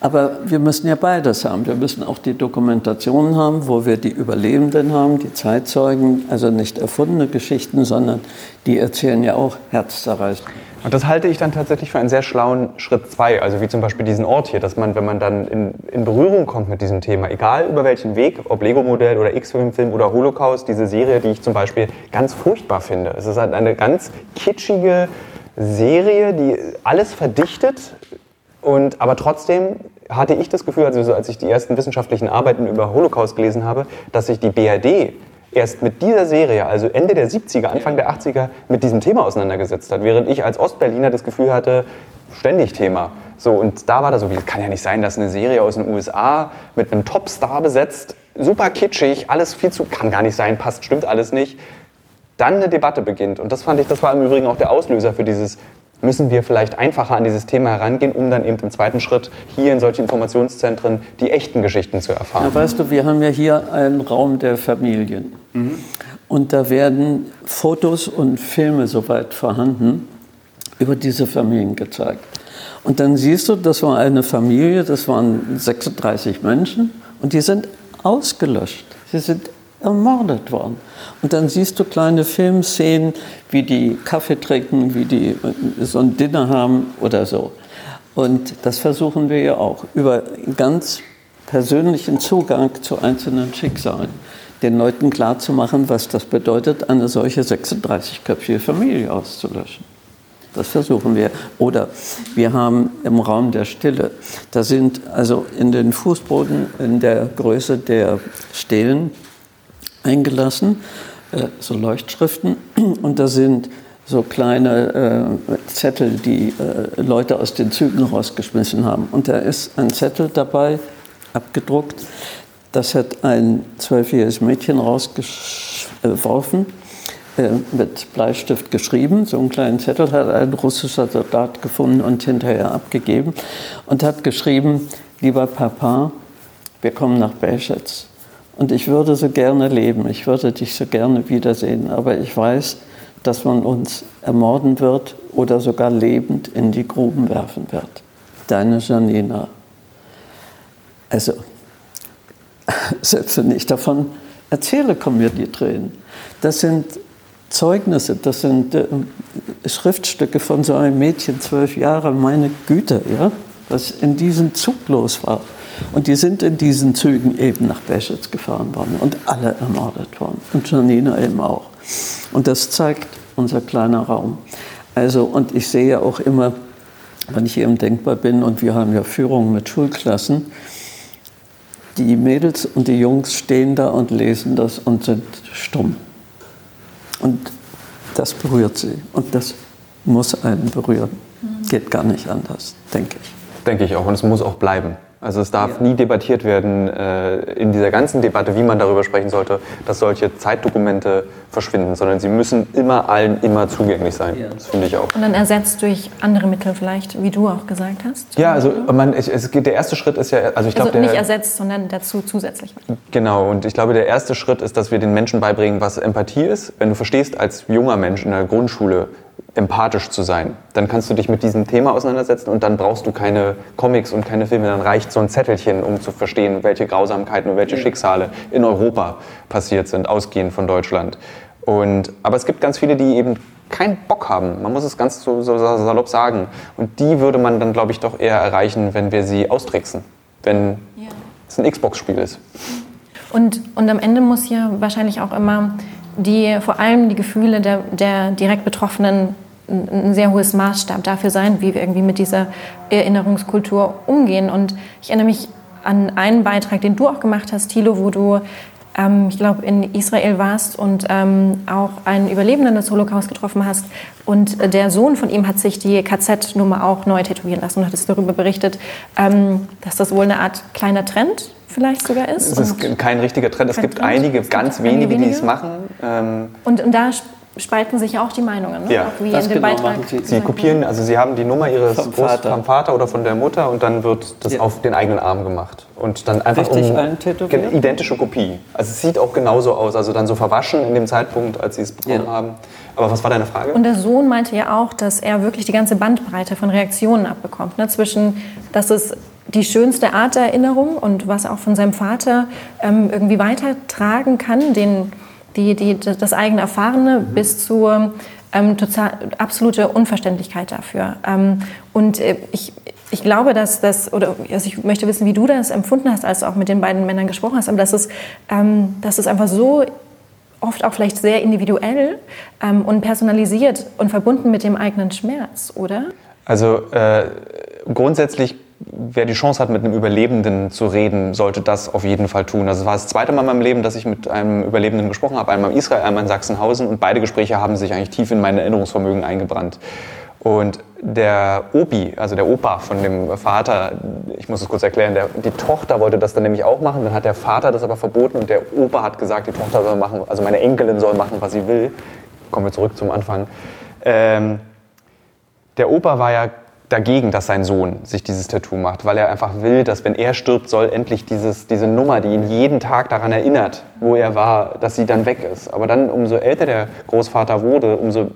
Aber wir müssen ja beides haben. Wir müssen auch die Dokumentation haben, wo wir die Überlebenden haben, die Zeitzeugen, also nicht erfundene Geschichten, sondern die erzählen ja auch herzzerreißend. Und das halte ich dann tatsächlich für einen sehr schlauen Schritt zwei, also wie zum Beispiel diesen Ort hier, dass man, wenn man dann in, in Berührung kommt mit diesem Thema, egal über welchen Weg, ob Lego-Modell oder X-Film-Film oder Holocaust, diese Serie, die ich zum Beispiel ganz furchtbar finde. Es ist halt eine ganz kitschige Serie, die alles verdichtet, und, aber trotzdem hatte ich das Gefühl, also als ich die ersten wissenschaftlichen Arbeiten über Holocaust gelesen habe, dass sich die BRD erst mit dieser Serie, also Ende der 70er, Anfang der 80er, mit diesem Thema auseinandergesetzt hat, während ich als Ostberliner das Gefühl hatte, ständig Thema. So, und da war das so, das kann ja nicht sein, dass eine Serie aus den USA mit einem Topstar besetzt, super kitschig, alles viel zu, kann gar nicht sein, passt, stimmt alles nicht, dann eine Debatte beginnt. Und das fand ich, das war im Übrigen auch der Auslöser für dieses, müssen wir vielleicht einfacher an dieses Thema herangehen, um dann eben im zweiten Schritt hier in solchen Informationszentren die echten Geschichten zu erfahren. Ja, weißt du, wir haben ja hier einen Raum der Familien. Mhm. Und da werden Fotos und Filme soweit vorhanden über diese Familien gezeigt. Und dann siehst du, das war eine Familie, das waren 36 Menschen und die sind ausgelöscht. Sie sind ermordet worden. Und dann siehst du kleine Filmszenen, wie die Kaffee trinken, wie die so ein Dinner haben oder so. Und das versuchen wir ja auch über ganz persönlichen Zugang zu einzelnen Schicksalen den Leuten klarzumachen, was das bedeutet, eine solche 36-köpfige Familie auszulöschen. Das versuchen wir. Oder wir haben im Raum der Stille, da sind also in den Fußboden in der Größe der Stelen eingelassen, äh, so Leuchtschriften, und da sind so kleine äh, Zettel, die äh, Leute aus den Zügen rausgeschmissen haben. Und da ist ein Zettel dabei, abgedruckt, das hat ein zwölfjähriges Mädchen rausgeworfen, äh, mit Bleistift geschrieben. So einen kleinen Zettel hat ein russischer Soldat gefunden und hinterher abgegeben und hat geschrieben, lieber Papa, wir kommen nach Belschitz. Und ich würde so gerne leben, ich würde dich so gerne wiedersehen, aber ich weiß, dass man uns ermorden wird oder sogar lebend in die Gruben werfen wird. Deine Janina. Also, selbst wenn ich davon erzähle, kommen mir die Tränen. Das sind Zeugnisse, das sind äh, Schriftstücke von so einem Mädchen, zwölf Jahre, meine Güte, ja, was in diesem Zug los war. Und die sind in diesen Zügen eben nach Beschitz gefahren worden und alle ermordet worden. Und Janina eben auch. Und das zeigt unser kleiner Raum. Also, und ich sehe auch immer, wenn ich eben denkbar bin, und wir haben ja Führungen mit Schulklassen, die Mädels und die Jungs stehen da und lesen das und sind stumm. Und das berührt sie. Und das muss einen berühren. Geht gar nicht anders, denke ich. Denke ich auch. Und es muss auch bleiben. Also es darf ja. nie debattiert werden äh, in dieser ganzen Debatte, wie man darüber sprechen sollte, dass solche Zeitdokumente verschwinden, sondern sie müssen immer allen immer zugänglich sein. Ja. Das finde ich auch. Und dann ersetzt durch andere Mittel vielleicht, wie du auch gesagt hast. Ja, also man, ich, es geht, der erste Schritt ist ja, also ich glaube, also nicht ersetzt, sondern dazu zusätzlich. Genau. Und ich glaube, der erste Schritt ist, dass wir den Menschen beibringen, was Empathie ist. Wenn du verstehst als junger Mensch in der Grundschule, empathisch zu sein. Dann kannst du dich mit diesem Thema auseinandersetzen und dann brauchst du keine Comics und keine Filme. Dann reicht so ein Zettelchen, um zu verstehen, welche Grausamkeiten und welche Schicksale in Europa passiert sind, ausgehend von Deutschland. Und, aber es gibt ganz viele, die eben keinen Bock haben. Man muss es ganz so, so salopp sagen. Und die würde man dann, glaube ich, doch eher erreichen, wenn wir sie austricksen. Wenn ja. es ein Xbox-Spiel ist. Und, und am Ende muss ja wahrscheinlich auch immer die vor allem die Gefühle der, der direkt Betroffenen ein sehr hohes Maßstab dafür sein, wie wir irgendwie mit dieser Erinnerungskultur umgehen. Und ich erinnere mich an einen Beitrag, den du auch gemacht hast, Thilo, wo du, ähm, ich glaube, in Israel warst und ähm, auch einen Überlebenden des Holocaust getroffen hast. Und der Sohn von ihm hat sich die KZ-Nummer auch neu tätowieren lassen und hat es darüber berichtet, ähm, dass das wohl eine Art kleiner Trend vielleicht sogar ist. Es ist kein richtiger Trend. Es gibt Trend. einige, es ganz wenige, wenige, die es machen. Ähm und, und da spalten sich auch die Meinungen, ne? ja. auch wie das in dem genau Beitrag. Sie, sie kopieren, also sie haben die Nummer ihres vom Vater. vom Vater oder von der Mutter und dann wird das ja. auf den eigenen Arm gemacht. Und dann einfach Richtig um, identische Kopie. Also es sieht auch genauso aus, also dann so verwaschen in dem Zeitpunkt, als sie es bekommen ja. haben. Aber was war deine Frage? Und der Sohn meinte ja auch, dass er wirklich die ganze Bandbreite von Reaktionen abbekommt. Ne? Zwischen, dass es die schönste Art der Erinnerung und was auch von seinem Vater ähm, irgendwie weitertragen kann, den die, die, das eigene Erfahrene mhm. bis zur ähm, total, absolute Unverständlichkeit dafür. Ähm, und äh, ich, ich glaube, dass das, oder also ich möchte wissen, wie du das empfunden hast, als du auch mit den beiden Männern gesprochen hast, aber dass es, ähm, dass es einfach so oft auch vielleicht sehr individuell ähm, und personalisiert und verbunden mit dem eigenen Schmerz, oder? Also äh, grundsätzlich wer die Chance hat, mit einem Überlebenden zu reden, sollte das auf jeden Fall tun. Es war das zweite Mal in meinem Leben, dass ich mit einem Überlebenden gesprochen habe, einmal in Israel, einmal in Sachsenhausen und beide Gespräche haben sich eigentlich tief in mein Erinnerungsvermögen eingebrannt. Und der Opi, also der Opa von dem Vater, ich muss es kurz erklären, der, die Tochter wollte das dann nämlich auch machen, dann hat der Vater das aber verboten und der Opa hat gesagt, die Tochter soll machen, also meine Enkelin soll machen, was sie will. Kommen wir zurück zum Anfang. Ähm, der Opa war ja dagegen, dass sein Sohn sich dieses Tattoo macht, weil er einfach will, dass wenn er stirbt, soll endlich dieses, diese Nummer, die ihn jeden Tag daran erinnert, wo er war, dass sie dann weg ist. Aber dann, umso älter der Großvater wurde, umso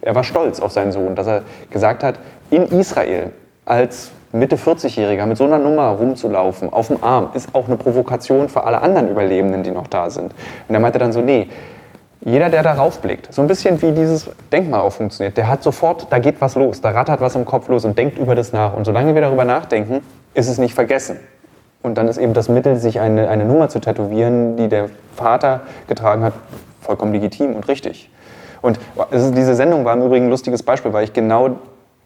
er war stolz auf seinen Sohn, dass er gesagt hat, in Israel als Mitte 40-Jähriger mit so einer Nummer rumzulaufen, auf dem Arm, ist auch eine Provokation für alle anderen Überlebenden, die noch da sind. Und er meinte dann so, nee, jeder, der darauf blickt, so ein bisschen wie dieses Denkmal auch funktioniert, der hat sofort, da geht was los, da rattert was im Kopf los und denkt über das nach. Und solange wir darüber nachdenken, ist es nicht vergessen. Und dann ist eben das Mittel, sich eine, eine Nummer zu tätowieren, die der Vater getragen hat, vollkommen legitim und richtig. Und ist, diese Sendung war im Übrigen ein lustiges Beispiel, weil ich genau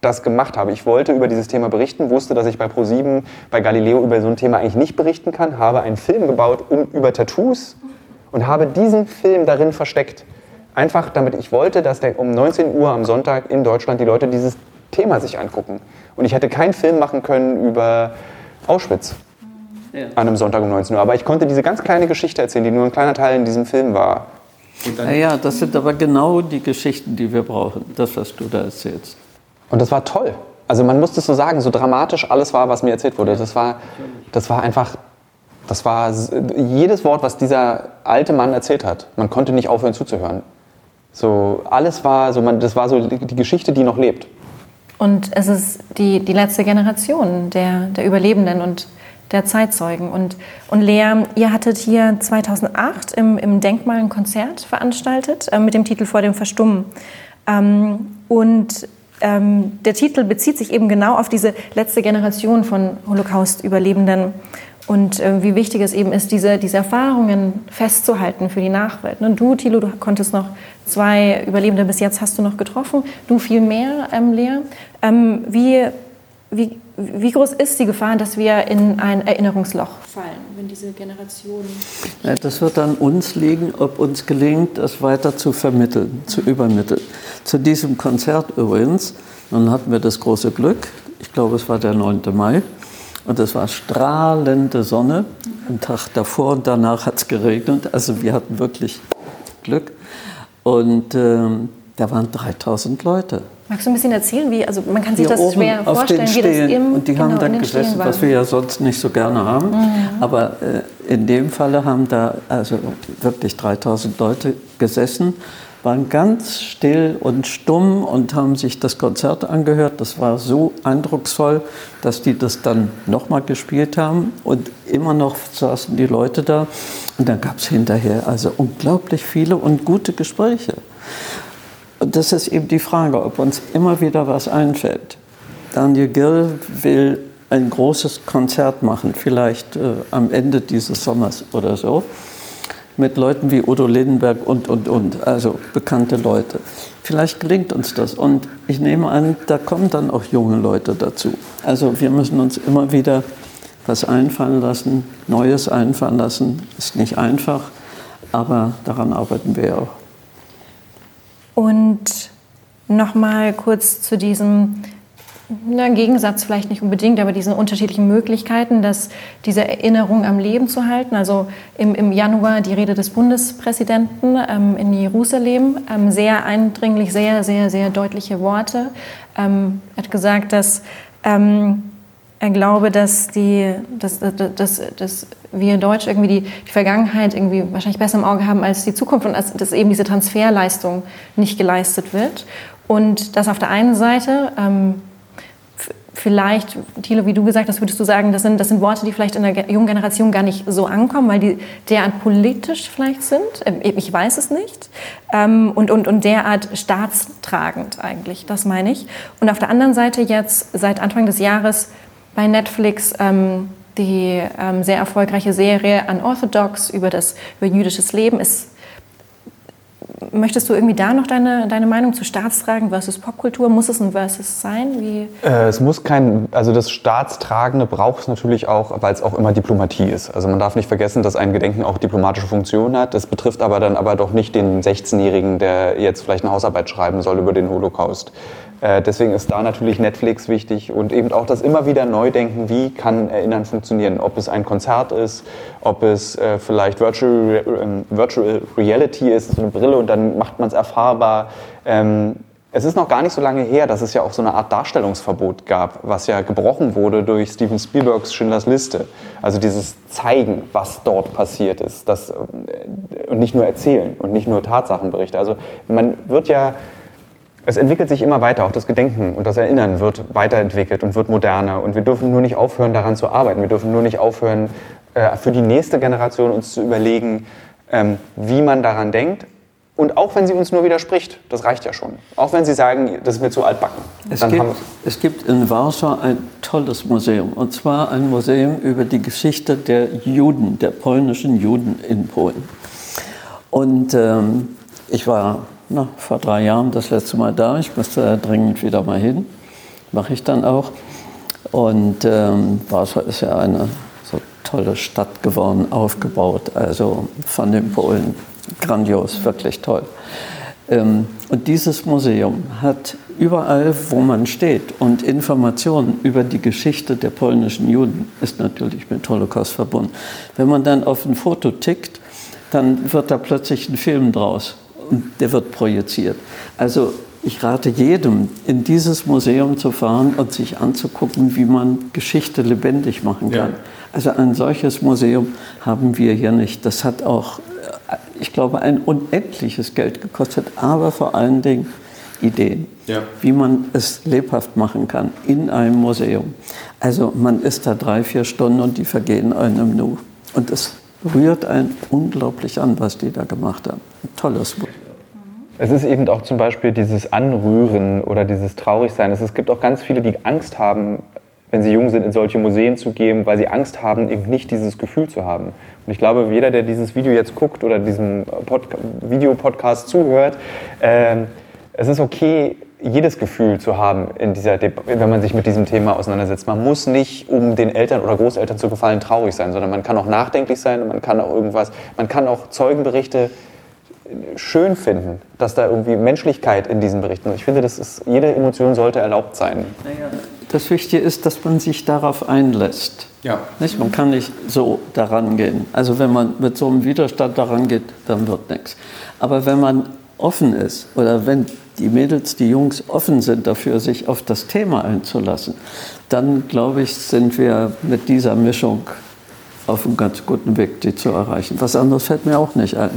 das gemacht habe. Ich wollte über dieses Thema berichten, wusste, dass ich bei Pro7, bei Galileo über so ein Thema eigentlich nicht berichten kann, habe einen Film gebaut um, über Tattoos und habe diesen Film darin versteckt. Einfach damit ich wollte, dass der um 19 Uhr am Sonntag in Deutschland die Leute dieses Thema sich angucken. Und ich hätte keinen Film machen können über Auschwitz ja. an einem Sonntag um 19 Uhr. Aber ich konnte diese ganz kleine Geschichte erzählen, die nur ein kleiner Teil in diesem Film war. Ja, das sind aber genau die Geschichten, die wir brauchen, das, was du da erzählst. Und das war toll. Also man muss das so sagen, so dramatisch alles war, was mir erzählt wurde. Das war, das war einfach, das war jedes Wort, was dieser alte Mann erzählt hat. Man konnte nicht aufhören zuzuhören. So alles war, so man, das war so die Geschichte, die noch lebt. Und es ist die, die letzte Generation der, der Überlebenden und der Zeitzeugen. Und, und Lea, ihr hattet hier 2008 im, im Denkmal ein Konzert veranstaltet äh, mit dem Titel Vor dem Verstummen. Ähm, und ähm, der Titel bezieht sich eben genau auf diese letzte Generation von Holocaust-Überlebenden und äh, wie wichtig es eben ist, diese, diese Erfahrungen festzuhalten für die Nachwelt. Und du, Thilo, du konntest noch zwei Überlebende bis jetzt hast du noch getroffen, du viel mehr, ähm, Lea. Ähm, wie, wie, wie groß ist die Gefahr, dass wir in ein Erinnerungsloch fallen, wenn diese Generation. Ja, das wird an uns liegen, ob uns gelingt, es weiter zu vermitteln, zu übermitteln. Zu diesem Konzert übrigens, nun hatten wir das große Glück, ich glaube, es war der 9. Mai, und es war strahlende Sonne. Am Tag davor und danach hat es geregnet, also wir hatten wirklich Glück. Und ähm, da waren 3000 Leute. Magst du ein bisschen erzählen, wie, also man kann sich das schwer vorstellen, wie das im Und die genau, haben da gesessen, was wir ja sonst nicht so gerne haben. Mhm. Aber äh, in dem Falle haben da also wirklich 3000 Leute gesessen, waren ganz still und stumm und haben sich das Konzert angehört. Das war so eindrucksvoll, dass die das dann nochmal gespielt haben und immer noch saßen die Leute da. Und dann gab es hinterher also unglaublich viele und gute Gespräche. Und das ist eben die Frage, ob uns immer wieder was einfällt. Daniel Gill will ein großes Konzert machen, vielleicht äh, am Ende dieses Sommers oder so, mit Leuten wie Udo Lindenberg und, und, und, also bekannte Leute. Vielleicht gelingt uns das. Und ich nehme an, da kommen dann auch junge Leute dazu. Also wir müssen uns immer wieder was einfallen lassen, Neues einfallen lassen. Ist nicht einfach, aber daran arbeiten wir auch. Und nochmal kurz zu diesem na, Gegensatz vielleicht nicht unbedingt, aber diesen unterschiedlichen Möglichkeiten, dass diese Erinnerung am Leben zu halten. Also im, im Januar die Rede des Bundespräsidenten ähm, in Jerusalem, ähm, sehr eindringlich, sehr, sehr, sehr deutliche Worte. Ähm, er hat gesagt, dass ähm, er glaube, dass, die, dass, dass, dass wir Deutsche irgendwie die, die, Vergangenheit irgendwie wahrscheinlich besser im Auge haben als die Zukunft und als, dass eben diese Transferleistung nicht geleistet wird. Und dass auf der einen Seite ähm, vielleicht, Thilo, wie du gesagt hast, würdest du sagen, das sind, das sind Worte, die vielleicht in der jungen Generation gar nicht so ankommen, weil die derart politisch vielleicht sind. Ähm, ich weiß es nicht. Ähm, und, und, und derart staatstragend eigentlich, das meine ich. Und auf der anderen Seite jetzt seit Anfang des Jahres bei Netflix ähm, die ähm, sehr erfolgreiche Serie Unorthodox über das über jüdisches Leben ist. Möchtest du irgendwie da noch deine, deine Meinung zu Staatstragen versus Popkultur? Muss es ein Versus sein? Wie? Äh, es muss kein, also das Staatstragende braucht es natürlich auch, weil es auch immer Diplomatie ist. Also man darf nicht vergessen, dass ein Gedenken auch diplomatische Funktion hat. Das betrifft aber dann aber doch nicht den 16-Jährigen, der jetzt vielleicht eine Hausarbeit schreiben soll über den Holocaust. Äh, deswegen ist da natürlich Netflix wichtig und eben auch das immer wieder Neudenken, wie kann Erinnern funktionieren. Ob es ein Konzert ist, ob es äh, vielleicht Virtual, äh, Virtual Reality ist, so eine Brille und dann macht man es erfahrbar. Ähm, es ist noch gar nicht so lange her, dass es ja auch so eine Art Darstellungsverbot gab, was ja gebrochen wurde durch Steven Spielbergs Schindlers Liste. Also dieses Zeigen, was dort passiert ist, das, äh, und nicht nur erzählen und nicht nur Tatsachenberichte. Also man wird ja es entwickelt sich immer weiter, auch das Gedenken und das Erinnern wird weiterentwickelt und wird moderner. Und wir dürfen nur nicht aufhören, daran zu arbeiten. Wir dürfen nur nicht aufhören, äh, für die nächste Generation uns zu überlegen, ähm, wie man daran denkt. Und auch wenn sie uns nur widerspricht, das reicht ja schon. Auch wenn sie sagen, das ist mir zu altbacken. Es, gibt, es gibt in Warschau ein tolles Museum. Und zwar ein Museum über die Geschichte der Juden, der polnischen Juden in Polen. Und ähm, ich war na, vor drei Jahren das letzte Mal da. Ich musste dringend wieder mal hin. Mache ich dann auch. Und ähm, Warschau ist ja eine so tolle Stadt geworden, aufgebaut. Also von den Polen grandios, wirklich toll. Ähm, und dieses Museum hat überall, wo man steht und Informationen über die Geschichte der polnischen Juden ist natürlich mit Holocaust verbunden. Wenn man dann auf ein Foto tickt, dann wird da plötzlich ein Film draus und der wird projiziert. Also ich rate jedem, in dieses Museum zu fahren und sich anzugucken, wie man Geschichte lebendig machen kann. Ja. Also ein solches Museum haben wir hier nicht. Das hat auch, äh, ich glaube, ein unendliches Geld gekostet, aber vor allen Dingen Ideen, ja. wie man es lebhaft machen kann in einem Museum. Also man ist da drei, vier Stunden und die vergehen einem Nu. Und es rührt einen unglaublich an, was die da gemacht haben. Ein tolles Buch. Es ist eben auch zum Beispiel dieses Anrühren oder dieses Traurigsein. Es gibt auch ganz viele, die Angst haben, wenn sie jung sind, in solche Museen zu gehen, weil sie Angst haben, eben nicht dieses Gefühl zu haben. Und ich glaube, jeder, der dieses Video jetzt guckt oder diesem Videopodcast zuhört, äh, es ist okay, jedes Gefühl zu haben, in dieser wenn man sich mit diesem Thema auseinandersetzt. Man muss nicht, um den Eltern oder Großeltern zu gefallen, traurig sein, sondern man kann auch nachdenklich sein und man kann auch irgendwas, man kann auch Zeugenberichte schön finden, dass da irgendwie Menschlichkeit in diesen Berichten ist. Ich finde, das ist, jede Emotion sollte erlaubt sein. Das Wichtige ist, dass man sich darauf einlässt. Ja. Nicht? Man kann nicht so daran gehen. Also wenn man mit so einem Widerstand daran geht, dann wird nichts. Aber wenn man offen ist oder wenn die Mädels, die Jungs offen sind dafür, sich auf das Thema einzulassen, dann glaube ich, sind wir mit dieser Mischung auf einem ganz guten Weg, die zu erreichen. Was anderes fällt mir auch nicht ein.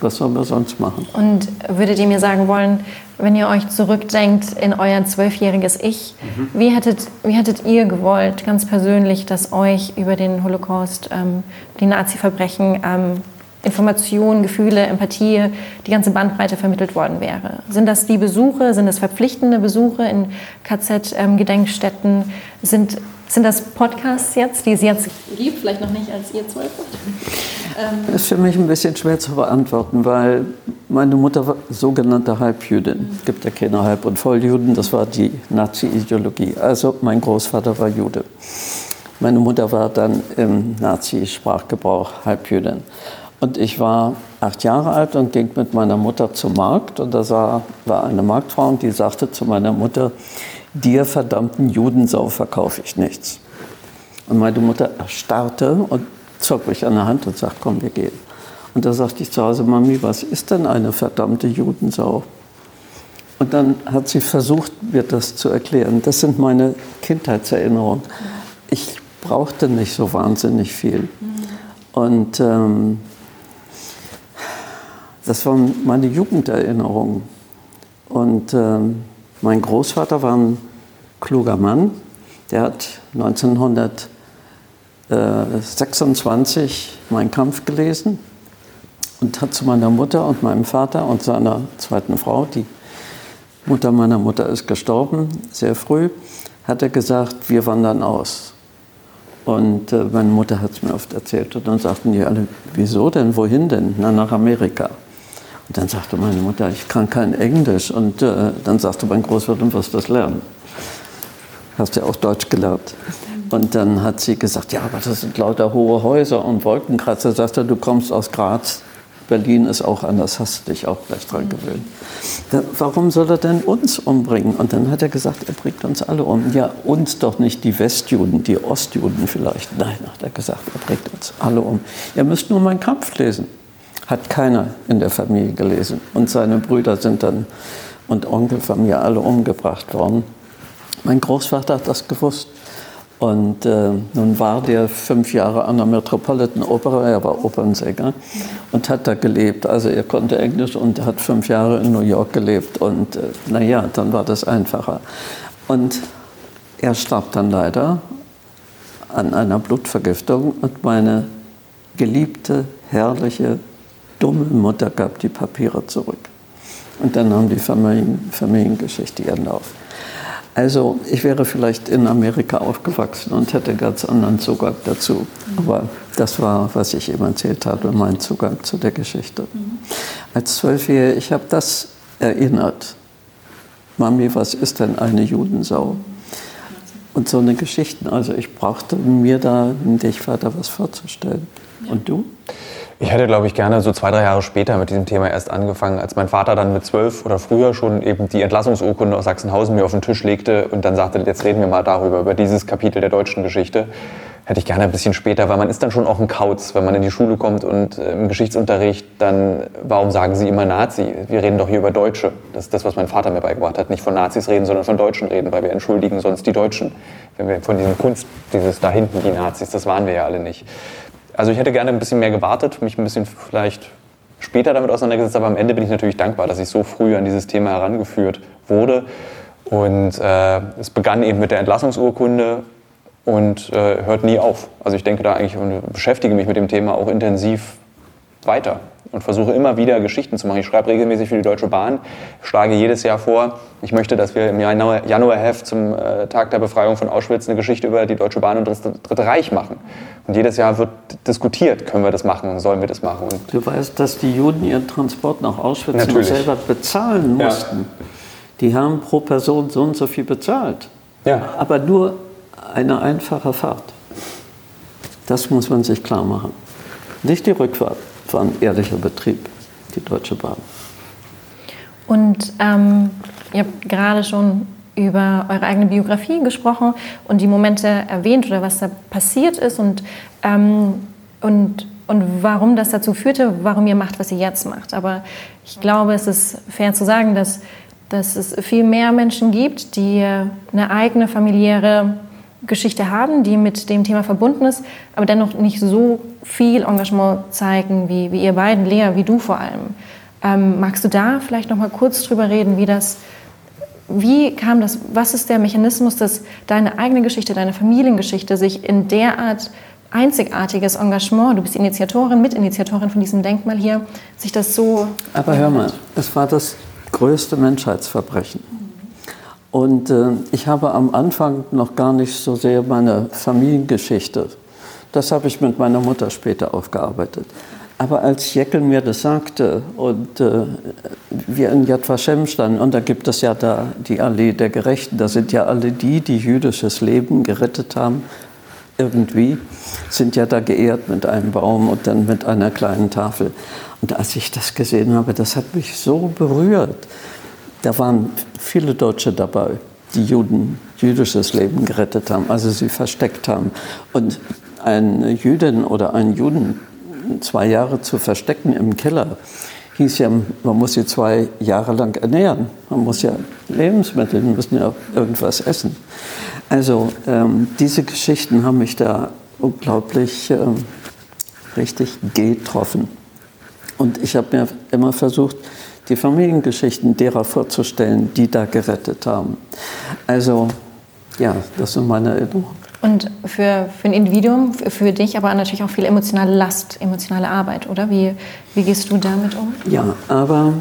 Was sollen wir sonst machen? Und würdet ihr mir sagen wollen, wenn ihr euch zurückdenkt in euer zwölfjähriges Ich, mhm. wie, hättet, wie hättet ihr gewollt, ganz persönlich, dass euch über den Holocaust, ähm, die Nazi-Verbrechen, ähm, Informationen, Gefühle, Empathie, die ganze Bandbreite vermittelt worden wäre. Sind das die Besuche, sind das verpflichtende Besuche in KZ-Gedenkstätten? Sind, sind das Podcasts jetzt, die es jetzt gibt, vielleicht noch nicht, als ihr zwölf das ist für mich ein bisschen schwer zu beantworten, weil meine Mutter war sogenannte Halbjüdin. Es gibt ja keine Halb- und Volljuden, das war die Nazi-Ideologie. Also mein Großvater war Jude. Meine Mutter war dann im Nazi-Sprachgebrauch Halbjüdin. Und ich war acht Jahre alt und ging mit meiner Mutter zum Markt. Und da sah, war eine Marktfrau und die sagte zu meiner Mutter, dir verdammten Judensau verkaufe ich nichts. Und meine Mutter erstarrte und zog mich an der Hand und sagte, komm, wir gehen. Und da sagte ich zu Hause, Mami, was ist denn eine verdammte Judensau? Und dann hat sie versucht, mir das zu erklären. Das sind meine Kindheitserinnerungen. Ich brauchte nicht so wahnsinnig viel. Und ähm, das waren meine Jugenderinnerungen. Und ähm, mein Großvater war ein kluger Mann. Der hat 1926 meinen Kampf gelesen und hat zu meiner Mutter und meinem Vater und seiner zweiten Frau, die Mutter meiner Mutter ist gestorben, sehr früh, hat er gesagt, wir wandern aus. Und äh, meine Mutter hat es mir oft erzählt. Und dann sagten die alle, wieso denn, wohin denn? Na, nach Amerika. Und dann sagte meine Mutter, ich kann kein Englisch. Und äh, dann sagte mein Großvater, du wirst das lernen. Hast ja auch Deutsch gelernt. Und dann hat sie gesagt, ja, aber das sind lauter hohe Häuser und Wolkenkratzer. Sagte, du kommst aus Graz, Berlin ist auch anders, hast du dich auch gleich dran gewöhnt. Da, warum soll er denn uns umbringen? Und dann hat er gesagt, er bringt uns alle um. Ja, uns doch nicht die Westjuden, die Ostjuden vielleicht. Nein, hat er gesagt, er bringt uns alle um. Ihr müsst nur meinen Kampf lesen. Hat keiner in der Familie gelesen. Und seine Brüder sind dann und Onkel von mir alle umgebracht worden. Mein Großvater hat das gewusst. Und äh, nun war der fünf Jahre an der Metropolitan Opera, er war Opernsänger und hat da gelebt. Also er konnte Englisch und hat fünf Jahre in New York gelebt. Und äh, naja, dann war das einfacher. Und er starb dann leider an einer Blutvergiftung und meine geliebte, herrliche, dumme Mutter gab die Papiere zurück. Und dann nahm die Familien, Familiengeschichte ihren Lauf. Also ich wäre vielleicht in Amerika aufgewachsen und hätte ganz anderen Zugang dazu. Aber das war, was ich eben erzählt habe, mein Zugang zu der Geschichte. Als Zwölfjährige, ich habe das erinnert. Mami, was ist denn eine Judensau? Und so eine Geschichte. Also ich brauchte mir da dich Vater was vorzustellen. Und du? Ich hätte, glaube ich, gerne so zwei, drei Jahre später mit diesem Thema erst angefangen, als mein Vater dann mit zwölf oder früher schon eben die Entlassungsurkunde aus Sachsenhausen mir auf den Tisch legte und dann sagte, jetzt reden wir mal darüber, über dieses Kapitel der deutschen Geschichte. Hätte ich gerne ein bisschen später, weil man ist dann schon auch ein Kauz, wenn man in die Schule kommt und äh, im Geschichtsunterricht dann, warum sagen Sie immer Nazi? Wir reden doch hier über Deutsche. Das ist das, was mein Vater mir beigebracht hat. Nicht von Nazis reden, sondern von Deutschen reden, weil wir entschuldigen sonst die Deutschen. Wenn wir von diesem Kunst, dieses da hinten die Nazis, das waren wir ja alle nicht. Also ich hätte gerne ein bisschen mehr gewartet, mich ein bisschen vielleicht später damit auseinandergesetzt, aber am Ende bin ich natürlich dankbar, dass ich so früh an dieses Thema herangeführt wurde. Und äh, es begann eben mit der Entlassungsurkunde und äh, hört nie auf. Also ich denke da eigentlich und beschäftige mich mit dem Thema auch intensiv weiter und versuche immer wieder Geschichten zu machen. Ich schreibe regelmäßig für die Deutsche Bahn, schlage jedes Jahr vor, ich möchte, dass wir im Januarheft zum äh, Tag der Befreiung von Auschwitz eine Geschichte über die Deutsche Bahn und das Dritte Reich machen. Und jedes Jahr wird diskutiert, können wir das machen sollen wir das machen. Und du weißt, dass die Juden ihren Transport nach Auschwitz selber bezahlen mussten. Ja. Die haben pro Person so und so viel bezahlt. Ja. Aber nur eine einfache Fahrt. Das muss man sich klar machen. Nicht die Rückfahrt war ein ehrlicher Betrieb, die Deutsche Bahn. Und ähm, ihr habt gerade schon über eure eigene Biografie gesprochen und die Momente erwähnt oder was da passiert ist und, ähm, und, und warum das dazu führte, warum ihr macht, was ihr jetzt macht. Aber ich glaube, es ist fair zu sagen, dass, dass es viel mehr Menschen gibt, die eine eigene familiäre Geschichte haben, die mit dem Thema verbunden ist, aber dennoch nicht so viel Engagement zeigen wie, wie ihr beiden, Lea, wie du vor allem. Ähm, magst du da vielleicht noch mal kurz drüber reden, wie das, wie kam das, was ist der Mechanismus, dass deine eigene Geschichte, deine Familiengeschichte sich in derart einzigartiges Engagement, du bist Initiatorin, Mitinitiatorin von diesem Denkmal hier, sich das so... Aber hör mal, es war das größte Menschheitsverbrechen. Und äh, ich habe am Anfang noch gar nicht so sehr meine Familiengeschichte. Das habe ich mit meiner Mutter später aufgearbeitet. Aber als Jeckel mir das sagte und äh, wir in Yad Vashem standen, und da gibt es ja da die Allee der Gerechten, da sind ja alle die, die jüdisches Leben gerettet haben, irgendwie, sind ja da geehrt mit einem Baum und dann mit einer kleinen Tafel. Und als ich das gesehen habe, das hat mich so berührt. Da waren viele Deutsche dabei, die Juden, jüdisches Leben gerettet haben, also sie versteckt haben. Und eine Jüdin oder einen Juden zwei Jahre zu verstecken im Keller, hieß ja, man muss sie zwei Jahre lang ernähren. Man muss ja Lebensmittel, wir müssen ja irgendwas essen. Also ähm, diese Geschichten haben mich da unglaublich ähm, richtig getroffen. Und ich habe mir immer versucht, die Familiengeschichten derer vorzustellen, die da gerettet haben. Also ja, das sind meine Erinnerungen. Und für, für ein Individuum, für dich aber natürlich auch viel emotionale Last, emotionale Arbeit, oder? Wie, wie gehst du damit um? Ja, aber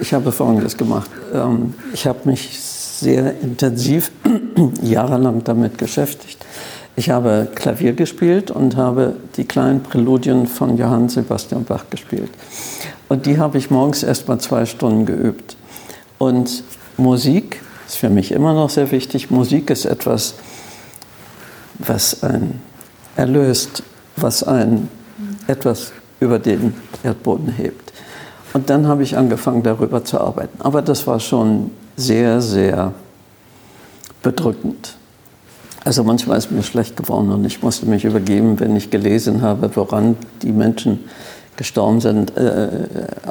ich habe Folgendes gemacht. Ähm, ich habe mich sehr intensiv jahrelang damit beschäftigt. Ich habe Klavier gespielt und habe die kleinen Präludien von Johann Sebastian Bach gespielt. Und die habe ich morgens erst mal zwei Stunden geübt. Und Musik ist für mich immer noch sehr wichtig. Musik ist etwas, was einen erlöst, was einen etwas über den Erdboden hebt. Und dann habe ich angefangen, darüber zu arbeiten. Aber das war schon sehr, sehr bedrückend. Also manchmal ist mir schlecht geworden und ich musste mich übergeben, wenn ich gelesen habe, woran die Menschen gestorben sind, äh,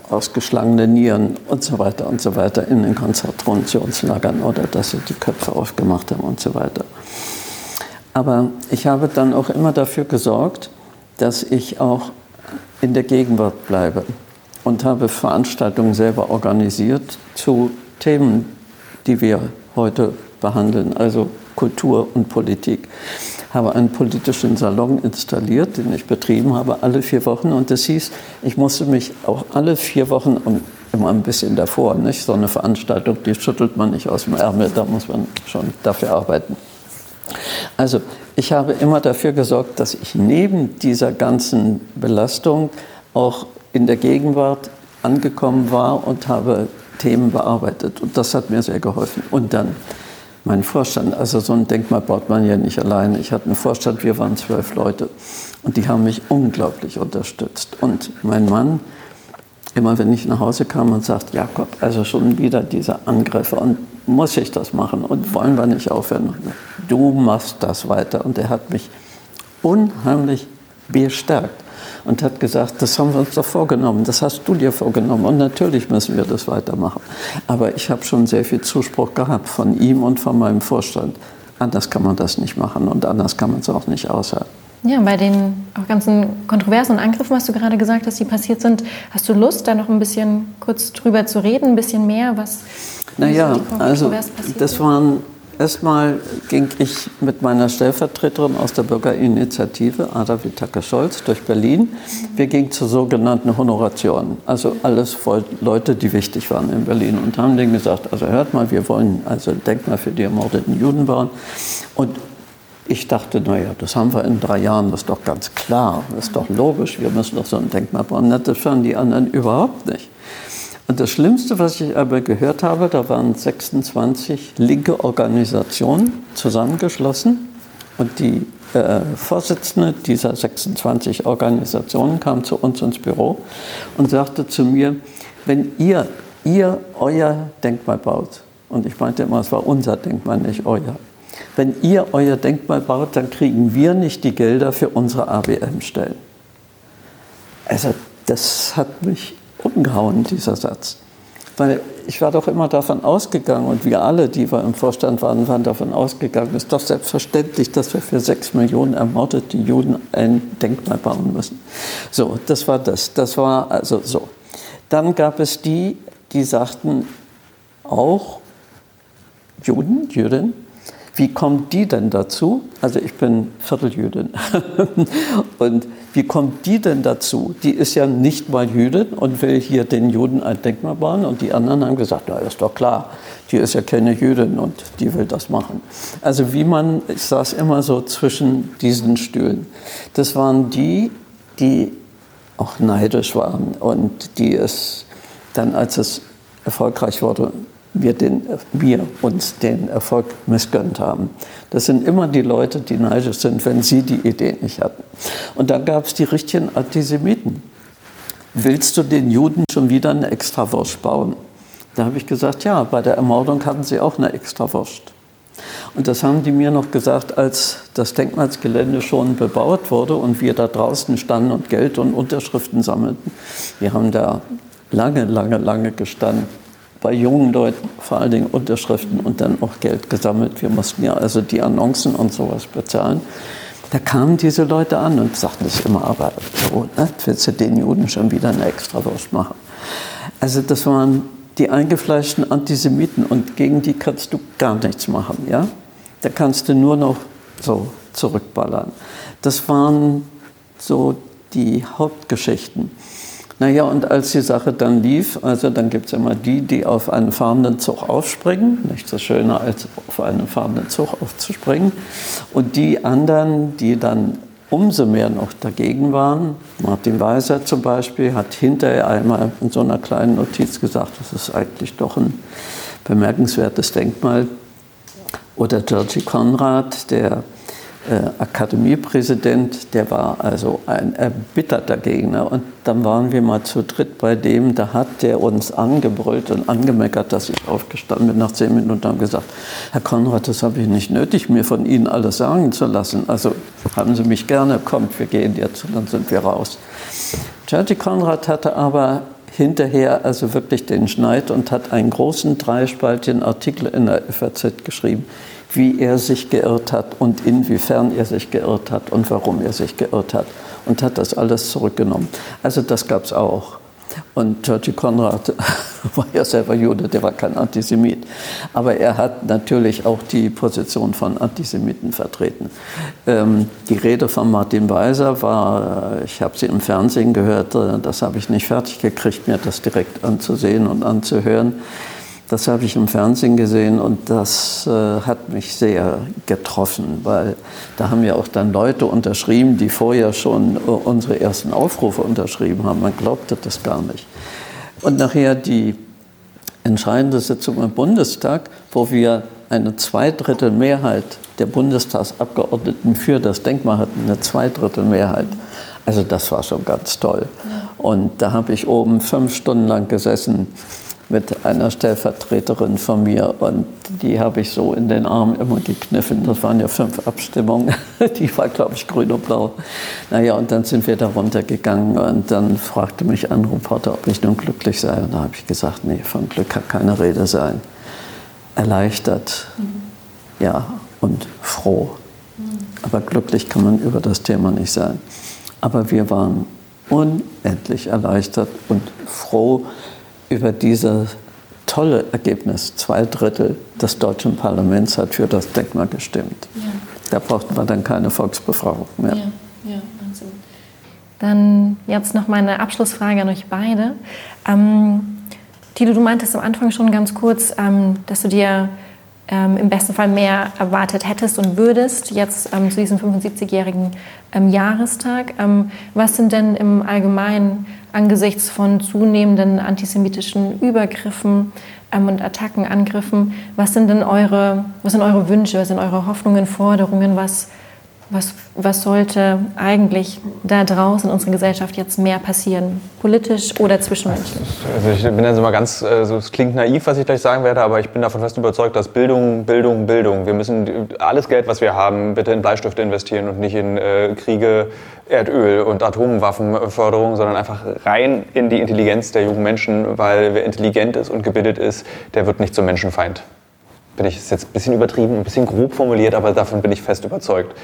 ausgeschlagene Nieren und so weiter und so weiter in den Konzentrationslagern oder dass sie die Köpfe aufgemacht haben und so weiter. Aber ich habe dann auch immer dafür gesorgt, dass ich auch in der Gegenwart bleibe und habe Veranstaltungen selber organisiert zu Themen, die wir heute behandeln, also Kultur und Politik habe einen politischen Salon installiert, den ich betrieben habe, alle vier Wochen. Und das hieß, ich musste mich auch alle vier Wochen, immer ein bisschen davor, nicht? so eine Veranstaltung, die schüttelt man nicht aus dem Ärmel, da muss man schon dafür arbeiten. Also ich habe immer dafür gesorgt, dass ich neben dieser ganzen Belastung auch in der Gegenwart angekommen war und habe Themen bearbeitet. Und das hat mir sehr geholfen. Und dann mein Vorstand. Also so ein Denkmal baut man ja nicht allein. Ich hatte einen Vorstand, wir waren zwölf Leute und die haben mich unglaublich unterstützt. Und mein Mann, immer wenn ich nach Hause kam und sagte, Jakob, also schon wieder diese Angriffe und muss ich das machen und wollen wir nicht aufhören? Du machst das weiter. Und er hat mich unheimlich bestärkt und hat gesagt, das haben wir uns doch vorgenommen, das hast du dir vorgenommen und natürlich müssen wir das weitermachen. Aber ich habe schon sehr viel Zuspruch gehabt von ihm und von meinem Vorstand. Anders kann man das nicht machen und anders kann man es auch nicht aushalten. Ja, bei den auch ganzen Kontroversen und Angriffen, was du gerade gesagt hast, die passiert sind, hast du Lust, da noch ein bisschen kurz drüber zu reden, ein bisschen mehr, was naja, also das waren Erstmal ging ich mit meiner Stellvertreterin aus der Bürgerinitiative, Ada Wittake Scholz, durch Berlin. Wir gingen zur sogenannten Honoration, also alles voll Leute, die wichtig waren in Berlin und haben denen gesagt, also hört mal, wir wollen also ein Denkmal für die ermordeten Juden bauen. Und ich dachte, naja, das haben wir in drei Jahren, das ist doch ganz klar, das ist doch logisch, wir müssen doch so ein Denkmal bauen. Das fanden die anderen überhaupt nicht. Und das Schlimmste, was ich aber gehört habe, da waren 26 linke Organisationen zusammengeschlossen. Und die äh, Vorsitzende dieser 26 Organisationen kam zu uns ins Büro und sagte zu mir, wenn ihr, ihr euer Denkmal baut, und ich meinte immer, es war unser Denkmal, nicht euer, wenn ihr euer Denkmal baut, dann kriegen wir nicht die Gelder für unsere ABM-Stellen. Also das hat mich umgehauen, dieser Satz. Weil ich war doch immer davon ausgegangen, und wir alle, die wir im Vorstand waren, waren davon ausgegangen, es ist doch selbstverständlich, dass wir für sechs Millionen ermordete Juden ein Denkmal bauen müssen. So, das war das. Das war also so. Dann gab es die, die sagten, auch Juden, Jüdinnen, wie kommt die denn dazu? Also ich bin Vierteljüdin. und wie kommt die denn dazu? Die ist ja nicht mal Jüdin und will hier den Juden ein Denkmal bauen. Und die anderen haben gesagt, na ist doch klar, die ist ja keine Jüdin und die will das machen. Also wie man, ich saß immer so zwischen diesen Stühlen. Das waren die, die auch neidisch waren und die es dann, als es erfolgreich wurde, wir, den, wir uns den Erfolg missgönnt haben. Das sind immer die Leute, die neidisch sind, wenn sie die Idee nicht hatten. Und dann gab es die richtigen Antisemiten. Willst du den Juden schon wieder eine Extrawurst bauen? Da habe ich gesagt, ja, bei der Ermordung hatten sie auch eine Extrawurst. Und das haben die mir noch gesagt, als das Denkmalsgelände schon bebaut wurde und wir da draußen standen und Geld und Unterschriften sammelten. Wir haben da lange, lange, lange gestanden bei jungen Leuten vor allen Dingen Unterschriften und dann auch Geld gesammelt. Wir mussten ja also die Annoncen und sowas bezahlen. Da kamen diese Leute an und sagten es immer, aber so, ne, willst du den Juden schon wieder eine Extrawurst machen? Also das waren die eingefleischten Antisemiten und gegen die kannst du gar nichts machen. Ja? Da kannst du nur noch so zurückballern. Das waren so die Hauptgeschichten. Naja, und als die Sache dann lief, also dann gibt es immer die, die auf einen fahrenden Zug aufspringen, nicht so schöner als auf einen fahrenden Zug aufzuspringen, und die anderen, die dann umso mehr noch dagegen waren. Martin Weiser zum Beispiel hat hinterher einmal in so einer kleinen Notiz gesagt, das ist eigentlich doch ein bemerkenswertes Denkmal. Oder Georgi Konrad, der Akademiepräsident, der war also ein erbitterter Gegner. Und dann waren wir mal zu dritt bei dem, da hat der uns angebrüllt und angemeckert, dass ich aufgestanden bin nach zehn Minuten und haben gesagt, Herr Konrad, das habe ich nicht nötig, mir von Ihnen alles sagen zu lassen. Also haben Sie mich gerne, kommt, wir gehen jetzt und dann sind wir raus. Georgi Konrad hatte aber hinterher also wirklich den Schneid und hat einen großen dreispaltigen Artikel in der FAZ geschrieben, wie er sich geirrt hat und inwiefern er sich geirrt hat und warum er sich geirrt hat und hat das alles zurückgenommen. Also das gab es auch. Und Georgi Konrad war ja selber Jude, der war kein Antisemit. Aber er hat natürlich auch die Position von Antisemiten vertreten. Ähm, die Rede von Martin Weiser war, äh, ich habe sie im Fernsehen gehört, äh, das habe ich nicht fertig gekriegt, mir das direkt anzusehen und anzuhören. Das habe ich im Fernsehen gesehen und das äh, hat mich sehr getroffen, weil da haben ja auch dann Leute unterschrieben, die vorher schon äh, unsere ersten Aufrufe unterschrieben haben. Man glaubte das gar nicht. Und nachher die entscheidende Sitzung im Bundestag, wo wir eine Zweidrittelmehrheit der Bundestagsabgeordneten für das Denkmal hatten, eine Zweidrittelmehrheit. Also das war schon ganz toll. Und da habe ich oben fünf Stunden lang gesessen mit einer Stellvertreterin von mir und die habe ich so in den Arm immer gekniffen. Das waren ja fünf Abstimmungen, die war glaube ich grün und blau. Naja, und dann sind wir da runtergegangen und dann fragte mich ein Reporter, ob ich nun glücklich sei. Und da habe ich gesagt, nee, von Glück kann keine Rede sein. Erleichtert, mhm. ja, und froh. Mhm. Aber glücklich kann man über das Thema nicht sein. Aber wir waren unendlich erleichtert und froh, über dieses tolle Ergebnis. Zwei Drittel des deutschen Parlaments hat für das Denkmal gestimmt. Ja. Da brauchten wir dann keine Volksbefragung mehr. Ja, ja, Wahnsinn. Dann jetzt noch meine Abschlussfrage an euch beide. Ähm, Tilo, du meintest am Anfang schon ganz kurz, ähm, dass du dir ähm, im besten Fall mehr erwartet hättest und würdest, jetzt ähm, zu diesem 75-jährigen ähm, Jahrestag. Ähm, was sind denn im Allgemeinen angesichts von zunehmenden antisemitischen Übergriffen ähm, und Attacken, Angriffen, was sind denn eure, was sind eure Wünsche, was sind eure Hoffnungen, Forderungen, was was, was sollte eigentlich da draußen in unserer Gesellschaft jetzt mehr passieren, politisch oder zwischenmenschlich? Also ich bin jetzt immer ganz, also es klingt naiv, was ich gleich sagen werde, aber ich bin davon fest überzeugt, dass Bildung, Bildung, Bildung. Wir müssen alles Geld, was wir haben, bitte in Bleistifte investieren und nicht in äh, Kriege, Erdöl und Atomwaffenförderung, sondern einfach rein in die Intelligenz der jungen Menschen, weil wer intelligent ist und gebildet ist, der wird nicht zum Menschenfeind bin ich, ist jetzt ein bisschen übertrieben, ein bisschen grob formuliert, aber davon bin ich fest überzeugt.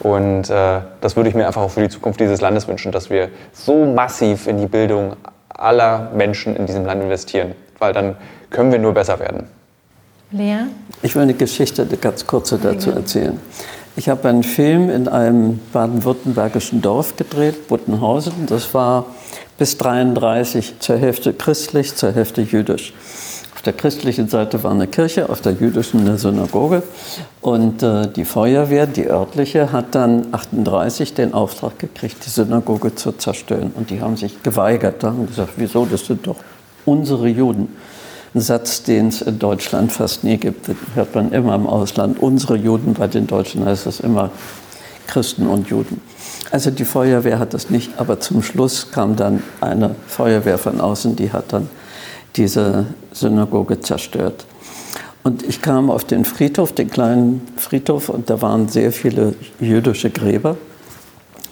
Und äh, das würde ich mir einfach auch für die Zukunft dieses Landes wünschen, dass wir so massiv in die Bildung aller Menschen in diesem Land investieren, weil dann können wir nur besser werden. Lea? Ich will eine Geschichte, eine ganz kurze dazu erzählen. Ich habe einen Film in einem baden-württembergischen Dorf gedreht, Buttenhausen. Das war bis 1933 zur Hälfte christlich, zur Hälfte jüdisch. Der christlichen Seite war eine Kirche, auf der jüdischen eine Synagoge. Und äh, die Feuerwehr, die örtliche, hat dann 38 den Auftrag gekriegt, die Synagoge zu zerstören. Und die haben sich geweigert. Da haben gesagt, wieso, das sind doch unsere Juden. Ein Satz, den es in Deutschland fast nie gibt, den hört man immer im Ausland. Unsere Juden, bei den Deutschen heißt es immer Christen und Juden. Also die Feuerwehr hat das nicht, aber zum Schluss kam dann eine Feuerwehr von außen, die hat dann diese Synagoge zerstört. Und ich kam auf den Friedhof, den kleinen Friedhof, und da waren sehr viele jüdische Gräber.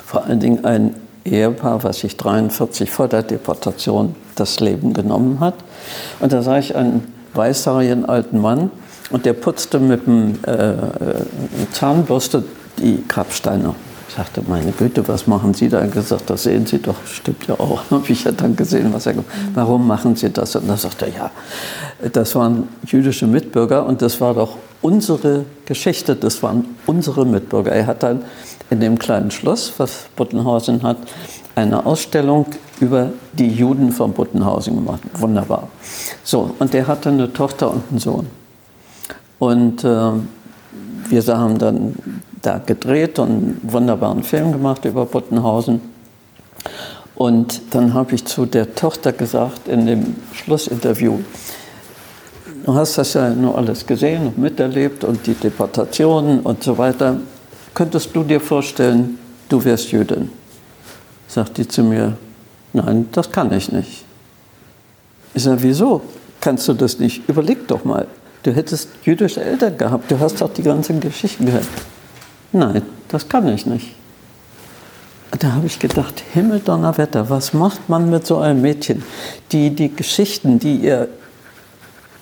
Vor allen Dingen ein Ehepaar, was sich 43 vor der Deportation das Leben genommen hat. Und da sah ich einen weißhaarigen alten Mann und der putzte mit dem äh, äh Zahnbürste die Grabsteine sagte, meine Güte, was machen Sie da? Er gesagt, das sehen Sie doch, stimmt ja auch. Habe ich ja dann gesehen, was er, warum machen Sie das? Und dann sagte er, ja, das waren jüdische Mitbürger und das war doch unsere Geschichte, das waren unsere Mitbürger. Er hat dann in dem kleinen Schloss, was Buttenhausen hat, eine Ausstellung über die Juden von Buttenhausen gemacht. Wunderbar. So, und der hatte eine Tochter und einen Sohn. Und äh, wir haben dann da gedreht und einen wunderbaren Film gemacht über Buttenhausen. Und dann habe ich zu der Tochter gesagt in dem Schlussinterview, du hast das ja nur alles gesehen und miterlebt und die Deportationen und so weiter. könntest du dir vorstellen, du wärst Jüdin? Sagt die zu mir, nein, das kann ich nicht. Ich sage, wieso kannst du das nicht? Überleg doch mal. Du hättest jüdische Eltern gehabt, du hast doch die ganzen Geschichten gehört. Nein, das kann ich nicht. Da habe ich gedacht, Himmel, Donnerwetter, was macht man mit so einem Mädchen, die die Geschichten, die ihr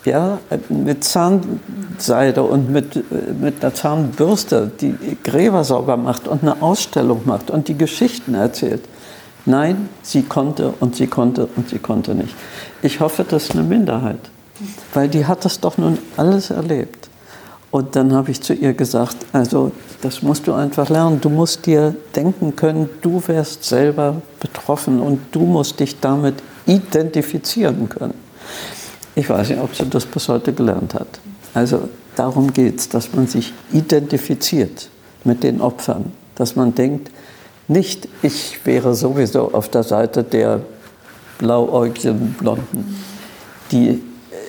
ja, mit Zahnseide und mit, mit einer Zahnbürste die Gräber sauber macht und eine Ausstellung macht und die Geschichten erzählt. Nein, sie konnte und sie konnte und sie konnte nicht. Ich hoffe, das ist eine Minderheit, weil die hat das doch nun alles erlebt. Und dann habe ich zu ihr gesagt, also das musst du einfach lernen. Du musst dir denken können, du wärst selber betroffen und du musst dich damit identifizieren können. Ich weiß nicht, ob sie das bis heute gelernt hat. Also darum geht es, dass man sich identifiziert mit den Opfern, dass man denkt, nicht ich wäre sowieso auf der Seite der blauäugigen Blonden, die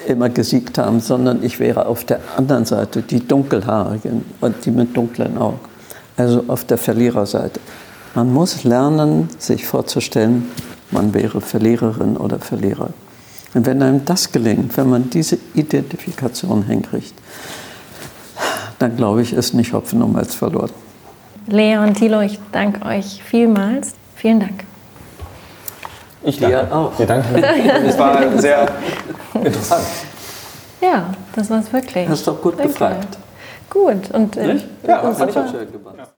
immer gesiegt haben, sondern ich wäre auf der anderen Seite, die dunkelhaarigen und die mit dunklen Augen. Also auf der Verliererseite. Man muss lernen, sich vorzustellen, man wäre Verliererin oder Verlierer. Und wenn einem das gelingt, wenn man diese Identifikation hinkriegt, dann glaube ich, ist nicht Hopfen um als verloren. Lea und Thilo, ich danke euch vielmals. Vielen Dank. Ich danke. Dir auch. Wir danken. Es war sehr interessant. Ja, das war's wirklich. Hast doch gut Danke. gefragt. Gut. Und, äh? Ja, Hat fand ich auch schön gemacht.